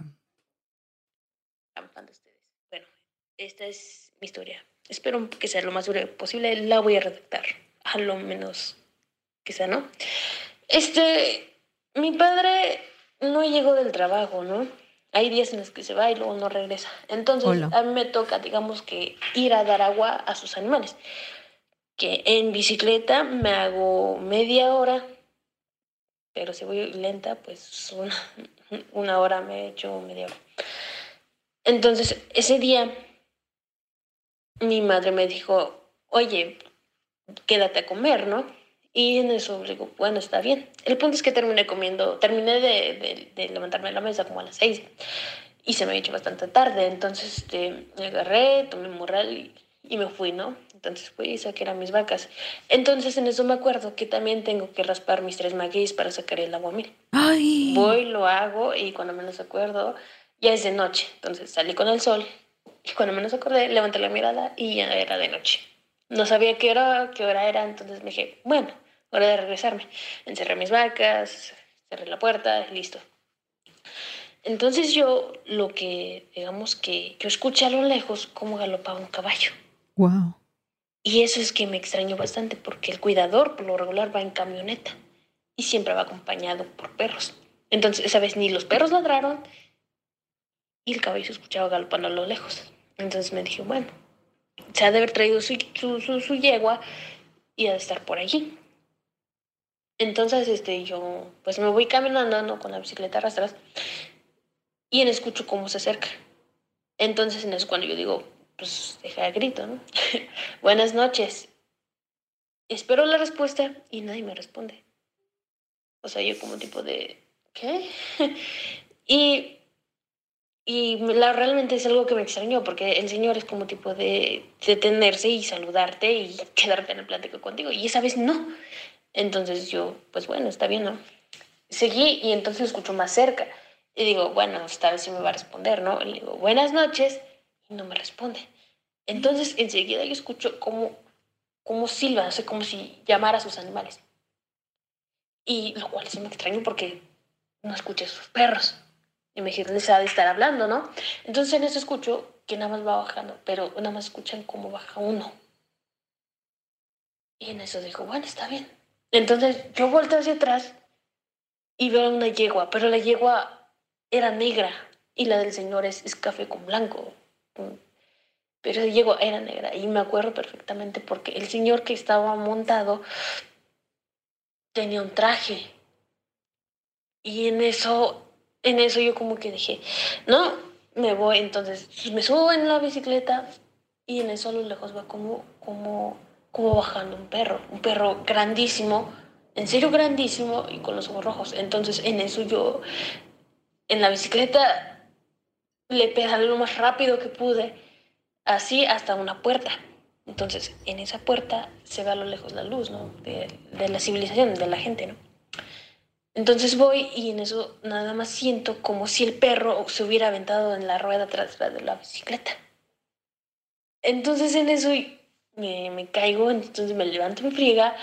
Bueno, esta es mi historia. Espero que sea lo más posible. La voy a redactar. A lo menos, quizá, ¿no? Este, mi padre no llegó del trabajo, ¿no? Hay días en los que se va y luego no regresa. Entonces, a mí me toca, digamos que, ir a dar agua a sus animales. Que en bicicleta me hago media hora, pero si voy lenta, pues una, una hora me he hecho media hora. Entonces, ese día, mi madre me dijo, oye, quédate a comer, ¿no? Y en eso digo, bueno, está bien. El punto es que terminé comiendo, terminé de, de, levantarme de la mesa como a las seis y se me había hecho bastante tarde. Entonces este, me agarré, tomé morral y, y me fui, ¿no? Entonces fui y saqué a mis vacas. Entonces en eso me acuerdo que también tengo que raspar mis tres magueyes para sacar el agua mil. Ay. Voy, lo hago y cuando menos acuerdo ya es de noche. Entonces salí con el sol y cuando menos acordé levanté la mirada y ya era de noche. No sabía qué hora, qué hora era, entonces me dije, bueno, hora de regresarme. Encerré mis vacas, cerré la puerta, listo. Entonces yo lo que, digamos que yo escuché a lo lejos cómo galopaba un caballo. Wow. Y eso es que me extrañó bastante porque el cuidador por lo regular va en camioneta y siempre va acompañado por perros. Entonces, esa vez ni los perros ladraron y el caballo se escuchaba galopando a lo lejos. Entonces me dije, bueno, se ha de haber traído su, su, su, yegua y ha de estar por allí. Entonces, este, yo, pues me voy caminando ¿no? con la bicicleta arrastras y en escucho cómo se acerca. Entonces, en eso cuando yo digo, pues deja el grito, ¿no? [LAUGHS] Buenas noches. Espero la respuesta y nadie me responde. O sea, yo como tipo de, ¿qué? [LAUGHS] y y la, realmente es algo que me extrañó, porque el Señor es como tipo de detenerse y saludarte y quedarte en el plático contigo, y esa vez no. Entonces yo, pues bueno, está bien, ¿no? Seguí y entonces escucho más cerca. Y digo, bueno, esta vez sí me va a responder, ¿no? le digo, buenas noches, y no me responde. Entonces enseguida yo escucho como, como silba, no sé, como si llamara a sus animales. Y lo cual sí me extraño porque no escuché a sus perros. Y me dije, ¿dónde se ha de estar hablando, no? Entonces en eso escucho que nada más va bajando, pero nada más escuchan cómo baja uno. Y en eso digo, bueno, está bien. Entonces yo volteo hacia atrás y veo una yegua, pero la yegua era negra y la del señor es, es café con blanco. Pero la yegua era negra y me acuerdo perfectamente porque el señor que estaba montado tenía un traje. Y en eso en eso yo como que dije, no, me voy, entonces me subo en la bicicleta y en eso a lo lejos va como, como, como bajando un perro, un perro grandísimo, en serio grandísimo y con los ojos rojos. Entonces en eso yo, en la bicicleta, le pedalé lo más rápido que pude, así hasta una puerta. Entonces en esa puerta se ve a lo lejos la luz, ¿no? De, de la civilización, de la gente, ¿no? Entonces voy y en eso nada más siento como si el perro se hubiera aventado en la rueda atrás de la bicicleta. Entonces en eso me, me caigo, entonces me levanto, me friega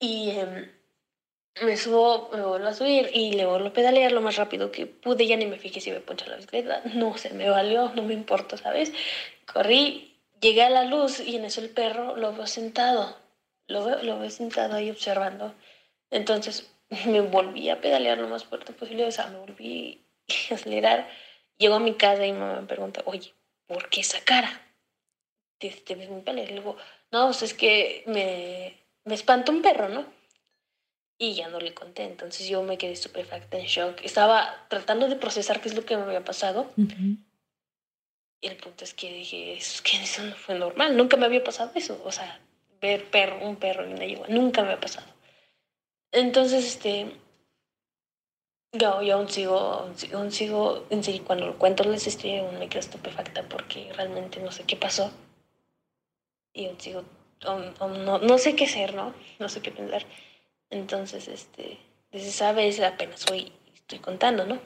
y em, me subo, me vuelvo a subir y le vuelvo a pedalear lo más rápido que pude. Ya ni me fijé si me poncha la bicicleta. No se me valió, no me importa, ¿sabes? Corrí, llegué a la luz y en eso el perro lo veo sentado. Lo veo, lo veo sentado ahí observando. Entonces me volví a pedalear lo más fuerte posible, o sea, me volví a acelerar. Llego a mi casa y mamá me pregunta, oye, ¿por qué esa cara? ¿Te, te ves muy pálida? Y luego, no, pues es que me, me espanta un perro, ¿no? Y ya no le conté, entonces yo me quedé estupefacta, en shock. Estaba tratando de procesar qué es lo que me había pasado. Y el punto es que dije, es que eso no fue normal, nunca me había pasado eso. O sea, ver perro, un perro y una yegua, nunca me había pasado. Entonces, este, yo, yo aún sigo, aún sigo, en serio, cuando lo cuento les estoy aún me quedo estupefacta porque realmente no sé qué pasó. Y aún sigo, no, no sé qué hacer, ¿no? No sé qué pensar. Entonces, este, desde esa vez apenas hoy estoy contando, ¿no?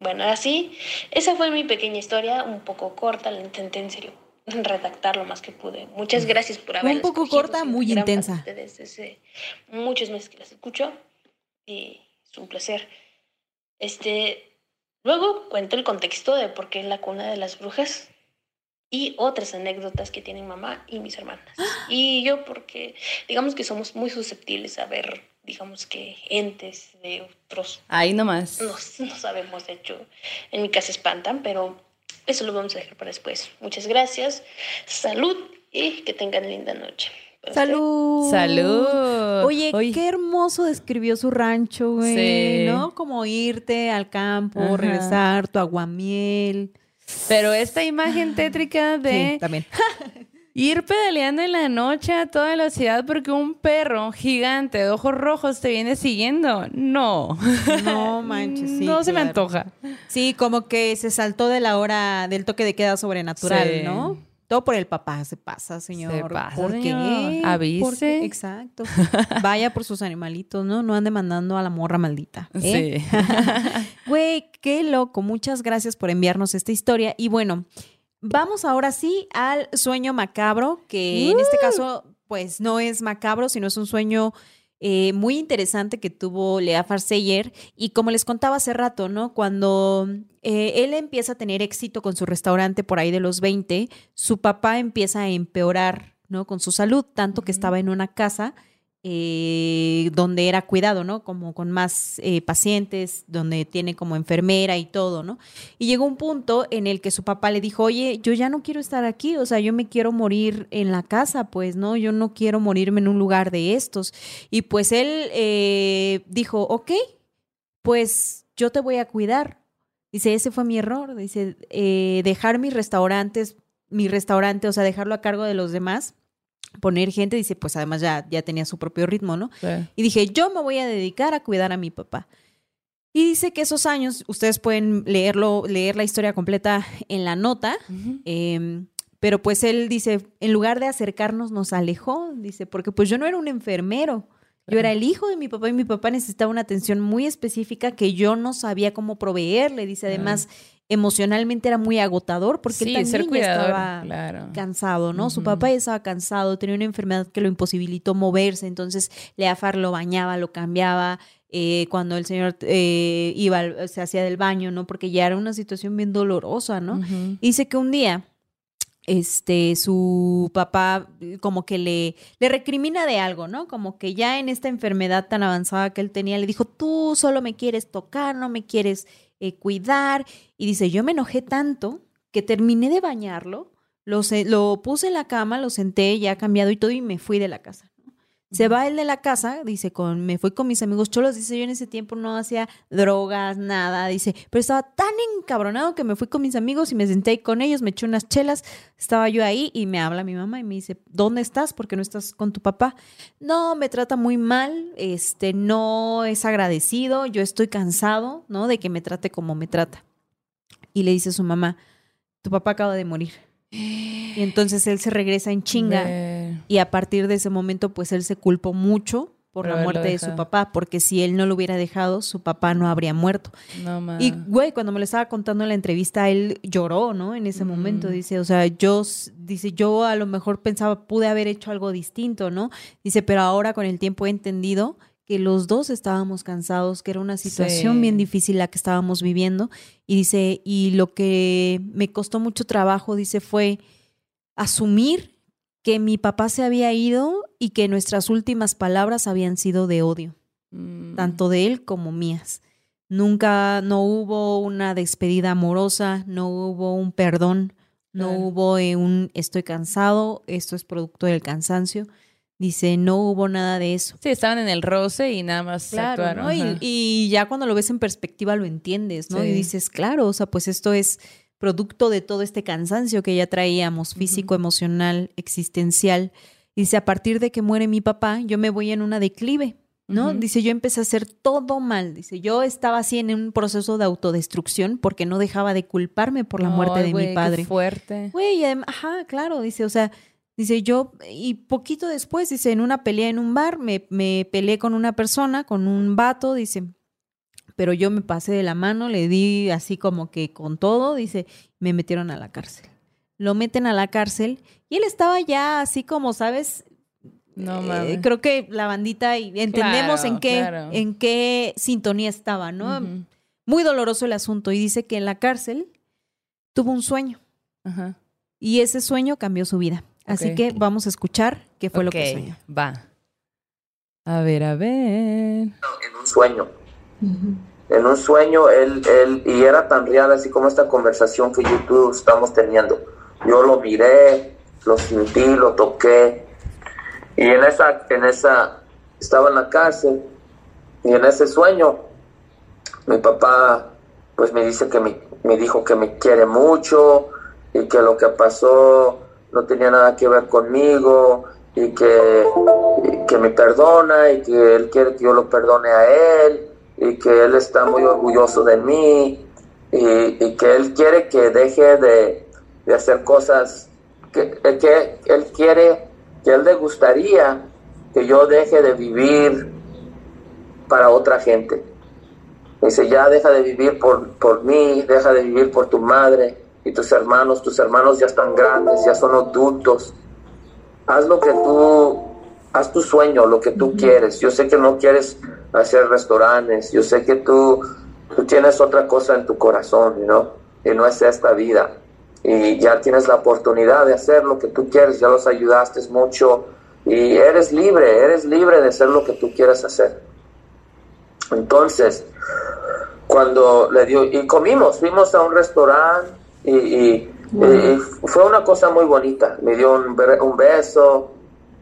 Bueno, así, esa fue mi pequeña historia, un poco corta, la intenté en serio [LAUGHS] redactar lo más que pude. Muchas gracias por haberla Un poco corta, muy intensa. Desde muchos meses que las escucho y es un placer. Este, luego cuento el contexto de por qué es la cuna de las brujas y otras anécdotas que tienen mamá y mis hermanas. Y yo porque digamos que somos muy susceptibles a ver, digamos que entes de otros. Ahí nomás. No, no sabemos, de hecho, en mi casa espantan, pero eso lo vamos a dejar para después. Muchas gracias. Salud y que tengan linda noche. Salud. Salud. Oye, qué hermoso describió su rancho, güey. ¿No? Como irte al campo, regresar, tu aguamiel. Pero esta imagen tétrica de. Sí, también. [LAUGHS] Ir pedaleando en la noche a toda la ciudad porque un perro gigante de ojos rojos te viene siguiendo. No. No [LAUGHS] manches, sí. No se me antoja. Sí, como que se saltó de la hora del toque de queda sobrenatural, ¿no? Todo por el papá se pasa, señor. Se pasa, ¿Por qué? Avise. Exacto. Vaya por sus animalitos, ¿no? No ande mandando a la morra maldita. ¿eh? Sí. [LAUGHS] Güey, qué loco. Muchas gracias por enviarnos esta historia. Y bueno, Vamos ahora sí al sueño macabro, que en este caso, pues no es macabro, sino es un sueño eh, muy interesante que tuvo Lea Farseyer. Y como les contaba hace rato, ¿no? Cuando eh, él empieza a tener éxito con su restaurante por ahí de los 20, su papá empieza a empeorar, ¿no? Con su salud, tanto que estaba en una casa eh, donde era cuidado, ¿no? Como con más eh, pacientes, donde tiene como enfermera y todo, ¿no? Y llegó un punto en el que su papá le dijo, oye, yo ya no quiero estar aquí, o sea, yo me quiero morir en la casa, pues, ¿no? Yo no quiero morirme en un lugar de estos. Y pues él eh, dijo, ok, pues yo te voy a cuidar. Dice, ese fue mi error, dice, dejar mis restaurantes, mi restaurante, o sea, dejarlo a cargo de los demás poner gente, dice, pues además ya, ya tenía su propio ritmo, ¿no? Y dije, yo me voy a dedicar a cuidar a mi papá. Y dice que esos años, ustedes pueden leerlo, leer la historia completa en la nota, em, pero pues él dice, en lugar de acercarnos, nos alejó, dice, porque pues yo no era un enfermero, yo era el hijo de mi papá y mi papá necesitaba una atención muy específica que yo no sabía cómo proveerle. Dice, además, emocionalmente era muy agotador porque él también estaba cansado, ¿no? Su papá ya estaba cansado, tenía una enfermedad que lo imposibilitó moverse, entonces Leafar lo bañaba, lo cambiaba. Eh, cuando el señor eh, iba, se hacía del baño, ¿no? Porque ya era una situación bien dolorosa, ¿no? Dice que un día este, su papá eh, como que le, le recrimina de algo, ¿no? Como que ya en esta enfermedad tan avanzada que él tenía, le dijo, tú solo me quieres tocar, no me quieres eh, cuidar. Y dice, yo me enojé tanto que terminé de bañarlo, lo, lo puse en la cama, lo senté ya cambiado y todo y me fui de la casa. Se va él de la casa, dice, con, me fui con mis amigos cholos, dice, yo en ese tiempo no hacía drogas, nada, dice, pero estaba tan encabronado que me fui con mis amigos y me senté ahí con ellos, me eché unas chelas, estaba yo ahí y me habla mi mamá y me dice, ¿dónde estás? ¿Por qué no estás con tu papá? No, me trata muy mal, este, no es agradecido, yo estoy cansado, ¿no? De que me trate como me trata. Y le dice a su mamá, tu papá acaba de morir. Y entonces él se regresa en chinga. Y a partir de ese momento, pues él se culpó mucho por la muerte de su papá, porque si él no lo hubiera dejado, su papá no habría muerto. y güey, cuando me lo estaba contando en la entrevista, él lloró, ¿no? En ese momento, dice, o sea, yo, dice, yo a lo mejor pensaba, pude haber hecho algo distinto, ¿no? Dice, pero ahora con el tiempo he entendido que los dos estábamos cansados, que era una situación bien difícil la que estábamos viviendo. Y dice, y lo que me costó mucho trabajo, dice, fue asumir que mi papá se había ido y que nuestras últimas palabras habían sido de odio, mm. tanto de él como mías. Nunca, no hubo una despedida amorosa, no hubo un perdón, no hubo eh, un estoy cansado, esto es producto del cansancio Dice, no hubo nada de eso. Sí, estaban en el roce y nada más actuaron. Y, ya cuando lo ves en perspectiva lo entiendes, ¿no? Y dices, claro, o sea, pues esto es producto de todo este cansancio que ya traíamos, físico, emocional, existencial. Dice, a partir de que muere mi papá, yo me voy en una declive, ¿no? Dice, yo empecé a hacer todo mal. Dice, yo estaba así en un proceso de autodestrucción porque no dejaba de culparme por la muerte de mi padre. Qué fuerte. Güey, ajá, claro, dice, o sea, Dice, yo, y poquito después, dice, en una pelea en un bar, me, me peleé con una persona, con un vato, dice, pero yo me pasé de la mano, le di así como que con todo, dice, me metieron a la cárcel. Lo meten a la cárcel y él estaba ya así como, ¿sabes? No eh, creo que la bandita y entendemos en qué en qué sintonía estaba, ¿no? Muy doloroso el asunto y dice que en la cárcel tuvo un sueño. Y ese sueño cambió su vida. Así que vamos a escuchar qué fue lo que soñó. Va. A ver, a ver. En un sueño. En un sueño, él, él, y era tan real así como esta conversación que yo y estamos teniendo. Yo lo miré, lo sentí, lo toqué. Y en esa, en esa, estaba en la cárcel. Y en ese sueño, mi papá, pues me dice que me, me dijo que me quiere mucho y que lo que pasó no tenía nada que ver conmigo y que, que me perdona y que él quiere que yo lo perdone a él y que él está muy orgulloso de mí y, que él quiere que deje de, hacer cosas que, que él quiere, que él le gustaría que yo deje de vivir para otra gente. Dice, ya deja de vivir por, por mí, deja de vivir por tu madre, y tus hermanos, tus hermanos ya están grandes, ya son adultos. Haz lo que tú, haz tu sueño, lo que tú quieres. Yo sé que no quieres hacer restaurantes, yo sé que tú, tú tienes otra cosa en tu corazón, ¿no? Y no es esta vida. Y ya tienes la oportunidad de hacer lo que tú quieres, ya los ayudaste mucho y eres libre, eres libre de hacer lo que tú quieras hacer. Entonces, cuando le dio, y comimos, fuimos a un restaurante y, fue una cosa muy bonita. Me dio un, un, beso,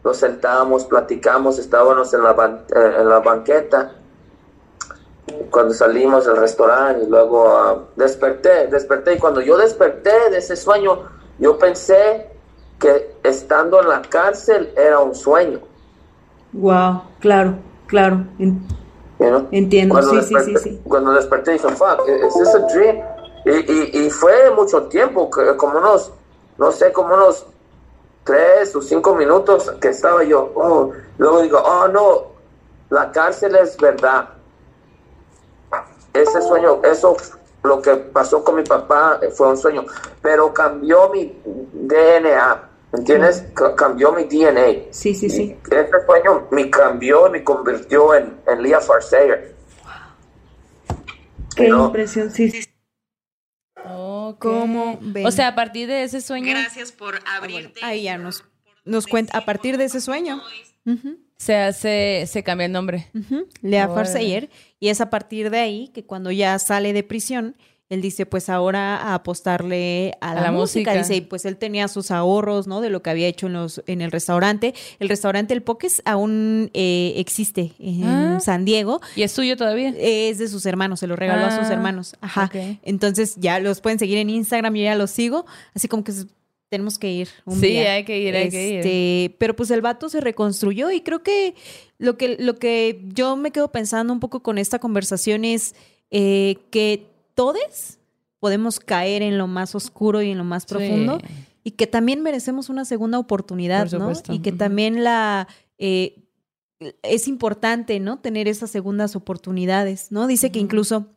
nos sentamos, platicamos, estábamos en la, eh, en la banqueta. Cuando salimos del restaurante y luego ah, desperté, desperté y cuando yo desperté de ese sueño, yo pensé que estando en la cárcel era un sueño. Wow, claro, claro. Entiendo, cuando sí, sí, sí, Cuando desperté dije, fuck, ¿es this a dream? Y, y, y fue mucho tiempo, como unos, no sé, como unos tres o cinco minutos que estaba yo, oh, luego digo, oh no, la cárcel es verdad. Ese sueño, eso, lo que pasó con mi papá fue un sueñño, pero cambió mi DNA, ¿entiendes? Cambió mi DNA. Sí, sí, sí. Ese sueño me cambió me convirtió en, en Leah Farsayer. Qué impresión, sí, sí. ¿Cómo? O sea, a partir de ese sueño. Gracias por abrirte. ahí ya nos, nos cuenta, a partir de ese sueño. Se hace, se cambia el nombre. Lea Farseyer. Y es a partir de ahí que cuando ya sale de prisión, él dice, pues ahora a apostarle a, la, música. Dice, y pues él tenía sus ahorros, ¿no? De lo que había hecho en, los, en el restaurante. El restaurante El Poques aún eh, existe en ah. San Diego. ¿Y es suyo todavía? Es de sus hermanos, se lo regaló a sus ah, hermanos. Ajá. Entonces ya los pueden seguir en Instagram, yo ya los sigo. Así como que tenemos que ir un sí, hay que ir, hay que ir. Este, pero pues el vato se reconstruyó y creo que lo que, lo que yo me quedo pensando un poco con esta conversación es eh, que todos podemos caer en lo más oscuro y en lo más profundo y que también merecemos una segunda oportunidad, ¿no? Y que también la... Eh, es importante, ¿no? Tener esas segundas oportunidades, ¿no? Dice que incluso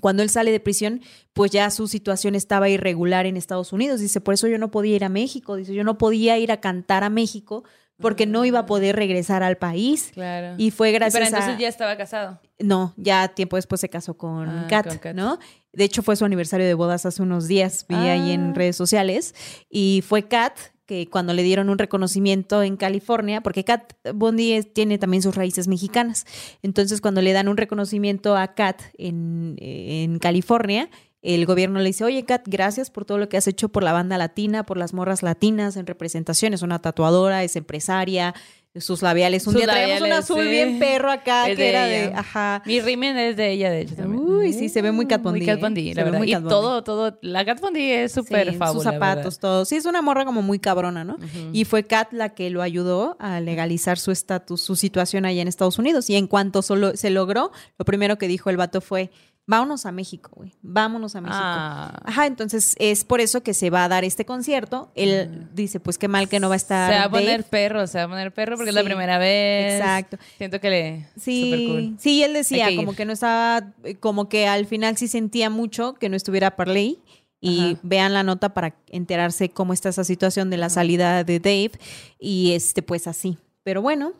cuando él sale de prisión, pues ya su situación estaba irregular en Estados Unidos. Dice, por eso yo no podía ir a México. Dice, yo no podía ir a cantar a México porque no iba a poder regresar al país. Claro. Y fue gracias Pero entonces ya estaba casado. No, ya tiempo después se casó con, ah, Kat, ¿no? De hecho, fue su aniversario de bodas hace unos días, vi ahí en ah. redes sociales, y fue Kat que cuando le dieron un reconocimiento en California, porque Kat Bondi tiene también sus raíces mexicanas, entonces cuando le dan un reconocimiento a Kat en, en California, el gobierno le dice, oye, Kat, gracias por todo lo que has hecho por la banda latina, por las morras latinas en representación. Es una tatuadora, es empresaria, sus labiales. Un día traemos un azul bien perro acá que era de. Ajá. Mi rimen es de ella, de hecho también. Uy, sí, se ve muy Kat Muy Kat la verdad. y todo, todo. La Kat es súper sí, Sus zapatos, todo. Sí, es una morra como muy cabrona, ¿no? Y fue Kat la que lo ayudó a legalizar su estatus, su situación allá en Estados Unidos. Y en cuanto solo se logró, lo primero que dijo el vato fue vámonos a México, güey, vámonos a México. Ah. Ajá, entonces es por eso que se va a dar este concierto. Él mm. dice, pues qué mal que no va a estar. Se va a poner perro, se va a poner perro porque es la primera vez. Exacto. Siento que le. Sí, sí, él decía como que no estaba, como que al final sí sentía mucho que no estuviera Parley. Y vean la nota para enterarse cómo está esa situación de la salida de Dave. Y este, pues así. Pero bueno,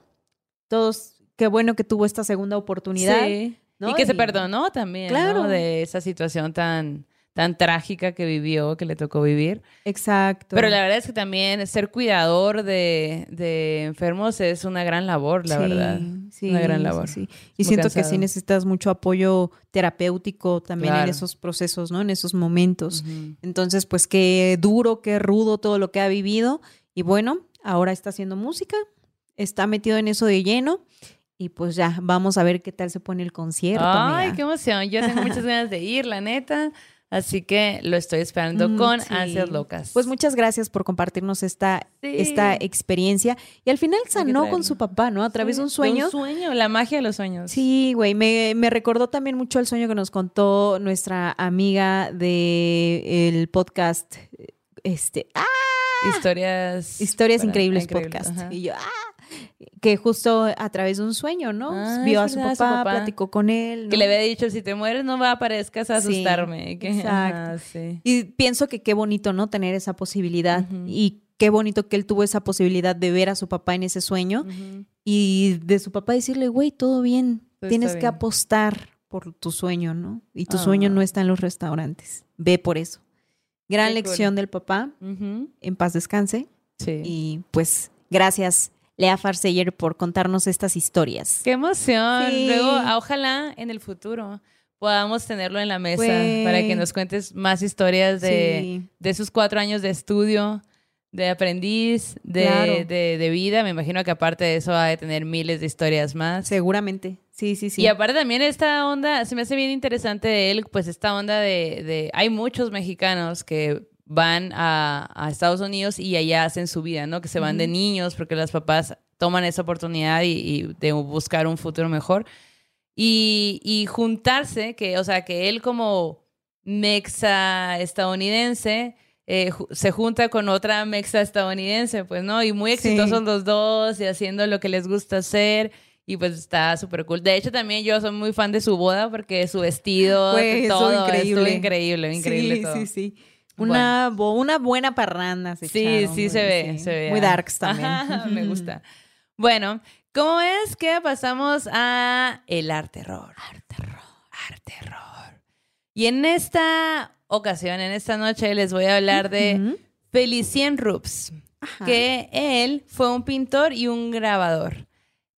todos, qué bueno que tuvo esta segunda oportunidad. Sí y que se perdonó también, claro. De esa situación tan, tan trágica que vivió, que le tocó vivir. Exacto. Pero la verdad es que también ser cuidador de, enfermos es una gran labor, la verdad. Sí, una gran labor. Sí, Y siento que sí necesitas mucho apoyo terapéutico también en esos procesos, ¿no? En esos momentos. Entonces, pues qué duro, qué rudo todo lo que ha vivido. Y bueno, ahora está haciendo música, está metido en eso de lleno y pues ya, vamos a ver qué tal se pone el concierto. Ay, qué emoción. Yo tengo muchas [LAUGHS] ganas de ir, la neta. Así que lo estoy esperando mm, con ansias locas. Pues muchas gracias por compartirnos esta, esta experiencia. Y al final sanó con su papá, ¿no? A través de un sueño. un sueño, la magia de los sueños. Sí, güey. Me, me, recordó también mucho el sueño que nos contó nuestra amiga del el podcast. Este. ¡Ah! Historias. Historias increíbles, podcast. Y yo, ¡ah! Que justo a través de un sueño, ¿no? Ah, Vio a su papá, platicó con él. Que le había dicho, si te mueres no va aparezcas a asustarme. [LAUGHS] exacto. Y pienso que qué bonito, ¿no? Tener esa posibilidad. Y qué bonito que él tuvo esa posibilidad de ver a su papá en ese sueño. Y de su papá decirle, güey, todo bien. Tienes que apostar por tu sueño, ¿no? Y tu sueño no ah. está en los restaurantes. Ve por eso. Gran lección del papá. En paz descanse. Sí. Y pues gracias Lea Farseyer por contarnos estas historias. ¡Qué emoción! Luego, ah, ojalá en el futuro podamos tenerlo en la mesa para que nos cuentes más historias de, de sus cuatro años de estudio, de aprendiz, de, de, vida. Me imagino que aparte de eso va a tener miles de historias más. Seguramente. Sí, sí, sí. Y aparte también esta onda, se me hace bien interesante de él, pues esta onda de, de hay muchos mexicanos que van a, Estados Unidos y allá hacen su vida, ¿no? Que se van de niños porque las papás toman esa oportunidad y, de buscar un futuro mejor. y, juntarse, que, o sea, que él como mexa estadounidense eh, se junta con otra mexa estadounidense, pues, ¿no? Y muy exitosos los dos y haciendo lo que les gusta hacer. Y pues está súper cool. De hecho, también yo soy muy fan de su boda porque su vestido, todo, increíble. increíble, increíble sí, todo. Sí, sí, Una, una buena parranda. sí, sí, se ve, se ve. Muy darks también. me [LAUGHS] gusta. Bueno, ¿cómo es que pasamos a el arte terror? Arte terror. Arte terror. Y en esta ocasión, en esta noche, les voy a hablar de Felicien Rups, que él fue un pintor y un grabador.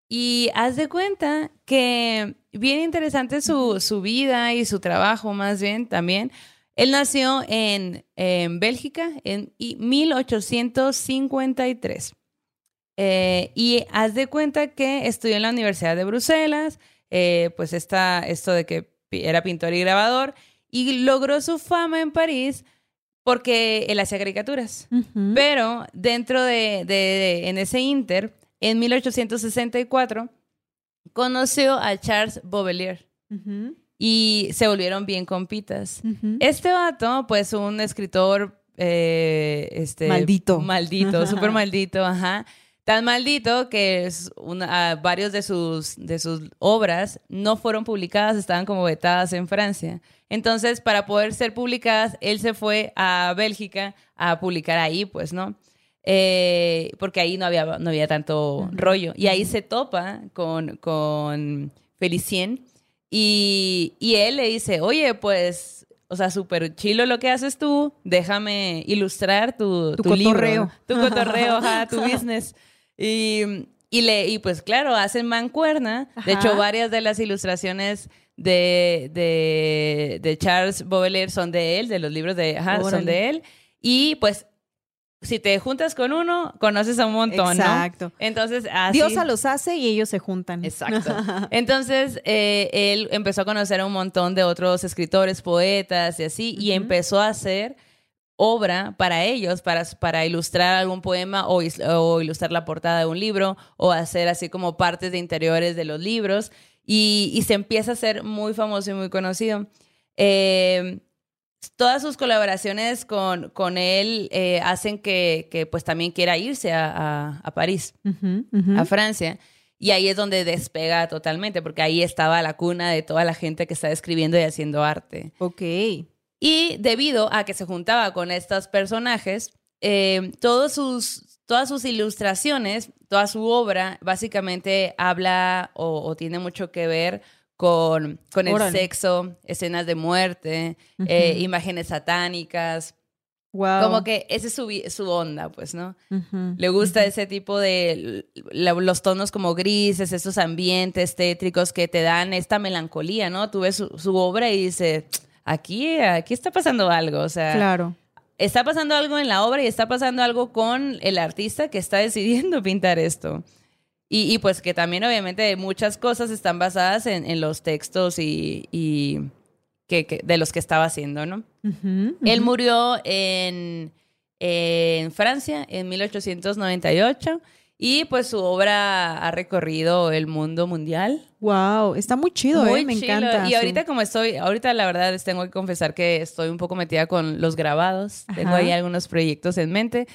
Y haz de cuenta que bien interesante su, su vida y su trabajo más bien también. Él nació en, en Bélgica en 1853. Eh, y haz de cuenta que estudió en la Universidad de Bruselas, eh, pues está esto de que era pintor y grabador, y logró su fama en París porque él hacía caricaturas. Pero dentro de, de, en ese inter, en 1864 conoció a Charles Baudelaire y se volvieron bien compitas. Este vato, pues un escritor eh, este, maldito. Maldito, súper maldito, ajá. Tan maldito que es una, varios de sus, de sus obras no fueron publicadas, estaban como vetadas en Francia. Entonces, para poder ser publicadas, él se fue a Bélgica a publicar ahí, pues, ¿no? Eh, porque ahí no había, no había tanto rollo. Y ahí se topa con, con Felicien y, y él le dice, oye, pues, o sea, súper chilo lo que haces tú, déjame ilustrar tu, tu, cotorreo. tu cotorreo, [LAUGHS] tu business. Y, y, le, y pues claro, hacen mancuerna. De hecho, varias de las ilustraciones de, de, de, Charles Baudelaire son de él, de los libros de, ajá, son de él. Y pues si te juntas con uno, conoces a un montón, Exacto. Entonces, así... Dios los hace y ellos se juntan. Exacto. [LAUGHS] Entonces, eh, él empezó a conocer a un montón de otros escritores, poetas y así, y empezó a hacer obra para ellos, para, para ilustrar algún poema o, o, ilustrar la portada de un libro o hacer así como partes de interiores de los libros y, y se empieza a ser muy famoso y muy conocido. Eh, todas sus colaboraciones con, con él eh, hacen que, que, pues también quiera irse a, a, París, a Francia. Y ahí es donde despega totalmente, porque ahí estaba la cuna de toda la gente que está escribiendo y haciendo arte. Ok. Y debido a que se juntaba con estos personajes, eh, todos sus, todas sus ilustraciones, toda su obra, básicamente habla o, o tiene mucho que ver con, con el sexo, escenas de muerte, eh, imágenes satánicas. Wow. Como que esa es su, su onda, pues, ¿no? Le gusta ese tipo de los tonos como grises, esos ambientes tétricos que te dan esta melancolía, ¿no? Tú ves su, su obra y dices, aquí, aquí está pasando algo, o sea. Claro. Está pasando algo en la obra y está pasando algo con el artista que está decidiendo [LAUGHS] pintar esto. Y, pues que también obviamente muchas cosas están basadas en, los textos y, que, de los que estaba haciendo, ¿no? Él murió en, en Francia en 1898 y pues su obra ha recorrido el mundo mundial. Wow, está muy chido, eh, me encanta. Y ahorita como estoy, ahorita la verdad les tengo que confesar que estoy un poco metida con los grabados. Tengo ahí algunos proyectos en mente,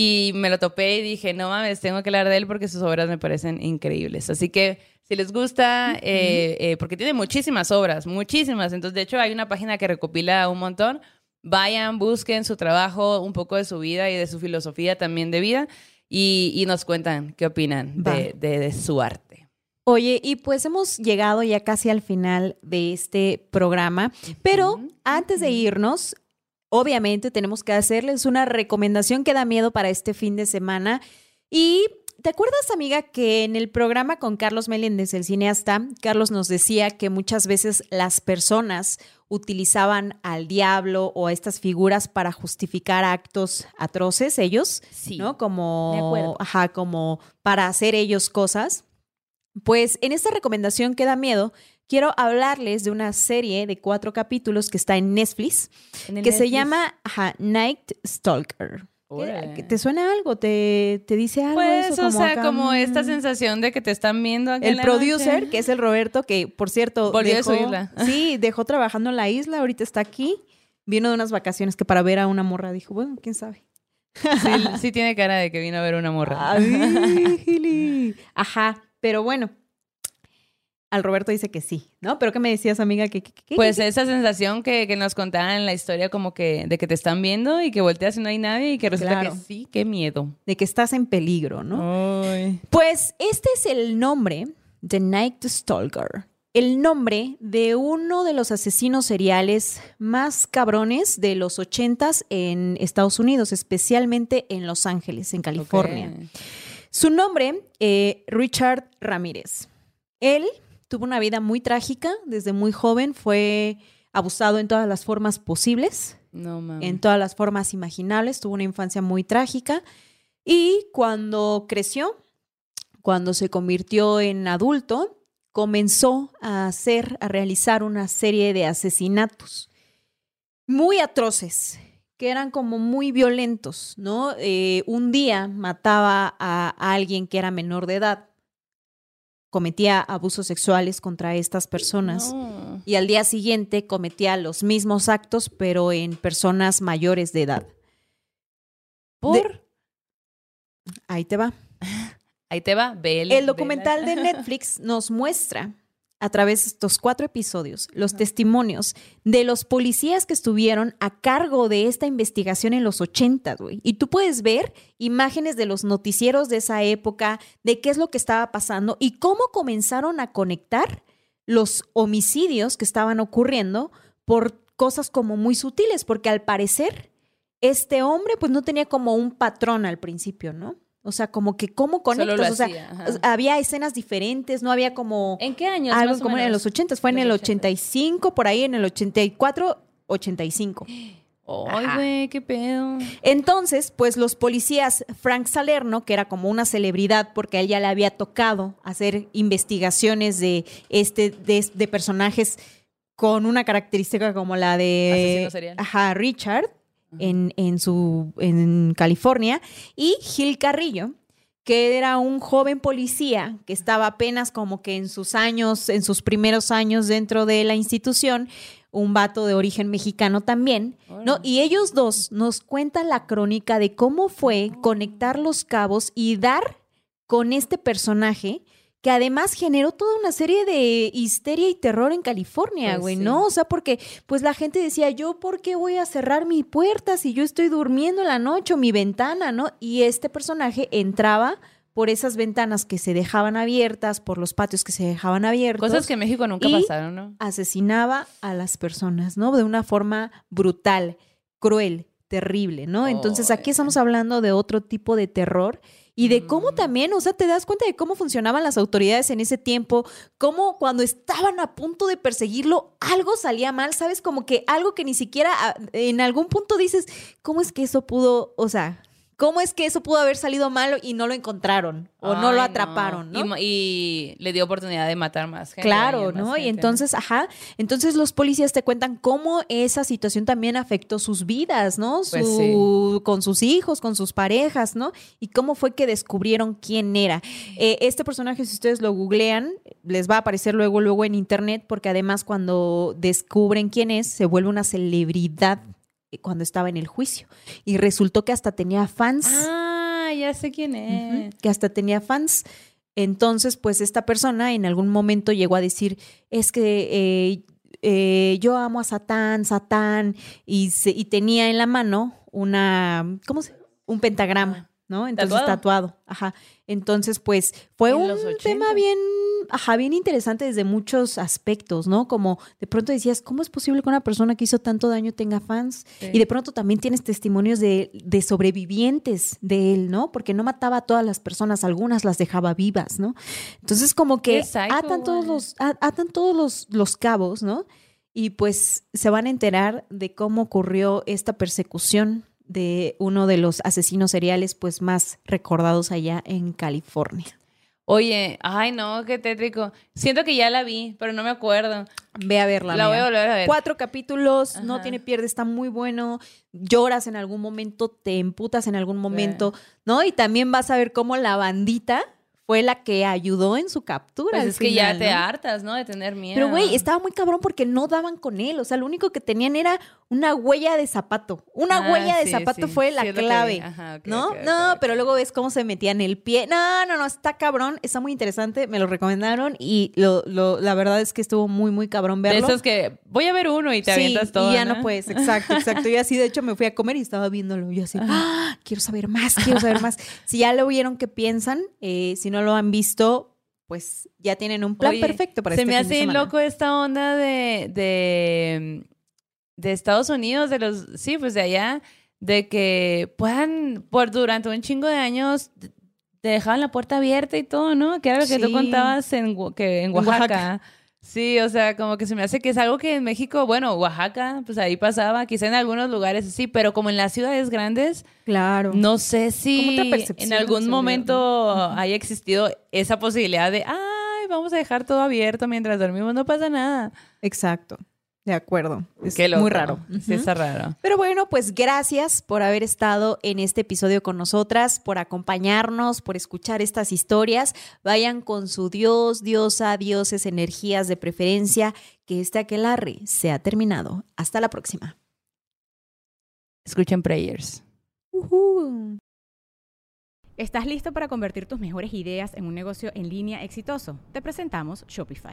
y me lo topé y dije, no mames, tengo que hablar de él porque sus obras me parecen increíbles. Así que si les gusta, eh, eh, porque tiene muchísimas obras, muchísimas. Entonces, de hecho, hay una página que recopila un montón. Vayan, busquen su trabajo, un poco de su vida y de su filosofía también de vida y, nos cuentan qué opinan de, de, su arte. Oye, y pues hemos llegado ya casi al final de este programa, pero antes de irnos, obviamente tenemos que hacerles una recomendación que da miedo para este fin de semana. Y ¿te acuerdas, amiga, que en el programa con Carlos Meléndez, el cineasta, Carlos nos decía que muchas veces las personas utilizaban al diablo o a estas figuras para justificar actos atroces, ellos, sí, ¿no? Como, ajá, como para hacer ellos cosas. Pues en esta recomendación que da miedo, quiero hablarles de una serie de cuatro capítulos que está en Netflix, que se llama Night Stalker. ¿Te suena algo? ¿Te, te dice algo? Pues, o sea, como esta mm. sensación de que te están viendo El producer, que es el Roberto, que por cierto. Volvió dejó, su isla. [LAUGHS] Sí, dejó trabajando en la isla, ahorita está aquí. Vino de unas vacaciones que para ver a una morra dijo, bueno, quién sabe. Sí, tiene cara de que vino a ver una morra. [LAUGHS] Ajá, pero bueno, al Roberto dice que sí, ¿no? Pero ¿qué me decías, amiga? ¿Qué, pues esa sensación que, que, nos contaban en la historia como que de que te están viendo y que volteas y no hay nadie y que resulta que sí, qué miedo. De que estás en peligro, ¿no? Pues este es el nombre de Night Stalker. El nombre de uno de los asesinos seriales más cabrones de los ochentas en Estados Unidos, especialmente en Los Ángeles, en California. Su nombre, eh, Richard Ramírez. Él tuvo una vida muy trágica desde muy joven, fue abusado en todas las formas posibles, en todas las formas imaginables, tuvo una infancia muy trágica y cuando creció, cuando se convirtió en adulto, comenzó a hacer, a realizar una serie de asesinatos muy atroces, que eran como muy violentos, ¿no? Eh, un día mataba a alguien que era menor de edad cometía abusos sexuales contra estas personas y al día siguiente cometía los mismos actos pero en personas mayores de edad. ¿Por? Ahí te va. [LAUGHS] Ahí te va. el documental de Netflix nos muestra a través de estos cuatro episodios los testimonios de los policías que estuvieron a cargo de esta investigación en los 80, güey. Y tú puedes ver imágenes de los noticieros de esa época, de qué es lo que estaba pasando y cómo comenzaron a conectar los homicidios que estaban ocurriendo por cosas como muy sutiles, porque al parecer este hombre pues no tenía como un patrón al principio, ¿no? O sea, como que cómo conectas. o sea, había escenas diferentes, no había como. ¿En qué años? Algo como en los 80, fue en el 85, por ahí en el 84, 85. Ay, güey, qué pedo. Entonces, pues los policías, Frank Salerno, que era como una celebridad porque a él ya le había tocado hacer investigaciones de este, de, personajes con una característica como la de ajá, Richard, en, en, su, en California, y Gil Carrillo, que era un joven policía que estaba apenas como que en sus años, en sus primeros años dentro de la institución, un vato de origen mexicano también, ¿no? Y ellos dos nos cuentan la crónica de cómo fue conectar los cabos y dar con este personaje que además generó toda una serie de histeria y terror en California, pues güey, ¿no? O sea, porque pues la gente decía, yo, ¿por qué voy a cerrar mi puerta si yo estoy durmiendo en la noche o mi ventana, ¿no? Y este personaje entraba por esas ventanas que se dejaban abiertas, por los patios que se dejaban abiertos. Cosas que en México nunca pasaron, ¿no? Asesinaba a las personas, ¿no? De una forma brutal, cruel, terrible, ¿no? Entonces aquí estamos hablando de otro tipo de terror y de cómo mm. también, o sea, te das cuenta de cómo funcionaban las autoridades en ese tiempo, cómo cuando estaban a punto de perseguirlo, algo salía mal, ¿sabes? Como que algo que ni siquiera ah, en algún punto dices, ¿cómo es que eso pudo, o sea, ¿Cómo es que eso pudo haber salido malo y no lo encontraron o no lo atraparon? ¿no? Y, le dio oportunidad de matar más gente. Claro, ¿no? y entonces, ajá, entonces los policías te cuentan cómo esa situación también afectó sus vidas, ¿no? Pues con sus hijos, con sus parejas, ¿no? Y cómo fue que descubrieron quién era. Eh, este personaje, si ustedes lo googlean, les va a aparecer luego, luego en internet, porque además cuando descubren quién es, se vuelve una celebridad cuando estaba en el juicio. Y resultó que hasta tenía fans. Ah, ya sé quién es. que hasta tenía fans. Entonces, pues esta persona en algún momento llegó a decir, es que eh, eh, yo amo a Satán, Satán, y, y tenía en la mano una, ¿cómo se? Un pentagrama, ¿no? Entonces tatuado. Ajá. Entonces, pues fue un tema bien ajá, bien interesante desde muchos aspectos, ¿no? Como de pronto decías, ¿cómo es posible que una persona que hizo tanto daño tenga fans? Y de pronto también tienes testimonios de, de, sobrevivientes de él, ¿no? Porque no mataba a todas las personas, algunas las dejaba vivas, ¿no? Entonces como que atan todos, los, atan todos los, los cabos, ¿no? Y pues se van a enterar de cómo ocurrió esta persecución de uno de los asesinos seriales pues más recordados allá en California. Oye, ay no, qué tétrico. Siento que ya la vi, pero no me acuerdo. Ve a verla. La voy a volver a ver. Cuatro capítulos, no tiene pierde, está muy bueno. Lloras en algún momento, te emputas en algún momento, ¿no? Y también vas a ver cómo la bandita fue la que ayudó en su captura. Pues es que ya te hartas, ¿no? De tener miedo. Pero, güey, estaba muy cabrón porque no daban con él. O sea, lo único que tenían era una huella de zapato. Una Ah, huella de sí, zapato sí. fue la clave. Ajá, ok, ¿No? no, pero luego ves cómo se metían el pie. No, no, no, está cabrón. Está muy interesante. Me lo recomendaron y lo, lo- la verdad es que estuvo muy, muy cabrón De verlo. esos que voy a ver uno y te avientas todo. y ya no, puedes, exacto, exacto. Yo así, de hecho, me fui a comer y estaba viéndolo. Yo así, "Ah, quiero saber más, quiero saber más. [LAUGHS] Si ya lo vieron, ¿qué piensan? Eh, si no lo han visto, pues ya tienen un plan Oye, perfecto para Se este me hace loco esta onda de, de, de Estados Unidos, de los, sí, pues de allá, de que puedan, por durante un chingo de años, te dejaban la puerta abierta y todo, ¿no? Que era lo que tú Sí. contabas en, que, en En Oaxaca. Sí, o sea, como que se me hace que es algo que en México, bueno, Oaxaca, pues ahí pasaba, quizá en algunos lugares sí, pero como en las ciudades grandes, Claro. no sé si en algún momento haya existido esa posibilidad de, ay, vamos a dejar todo abierto mientras dormimos, no pasa nada. Exacto. De acuerdo. Es Qué loco. muy raro. Sí, está raro. Pero bueno, pues gracias por haber estado en este episodio con nosotras, por acompañarnos, por escuchar estas historias. Vayan con su Dios, diosa, dioses, energías de preferencia. Que este aquelarre se ha terminado. Hasta la próxima. Escuchen prayers. ¿Estás listo para convertir tus mejores ideas en un negocio en línea exitoso? Te presentamos Shopify.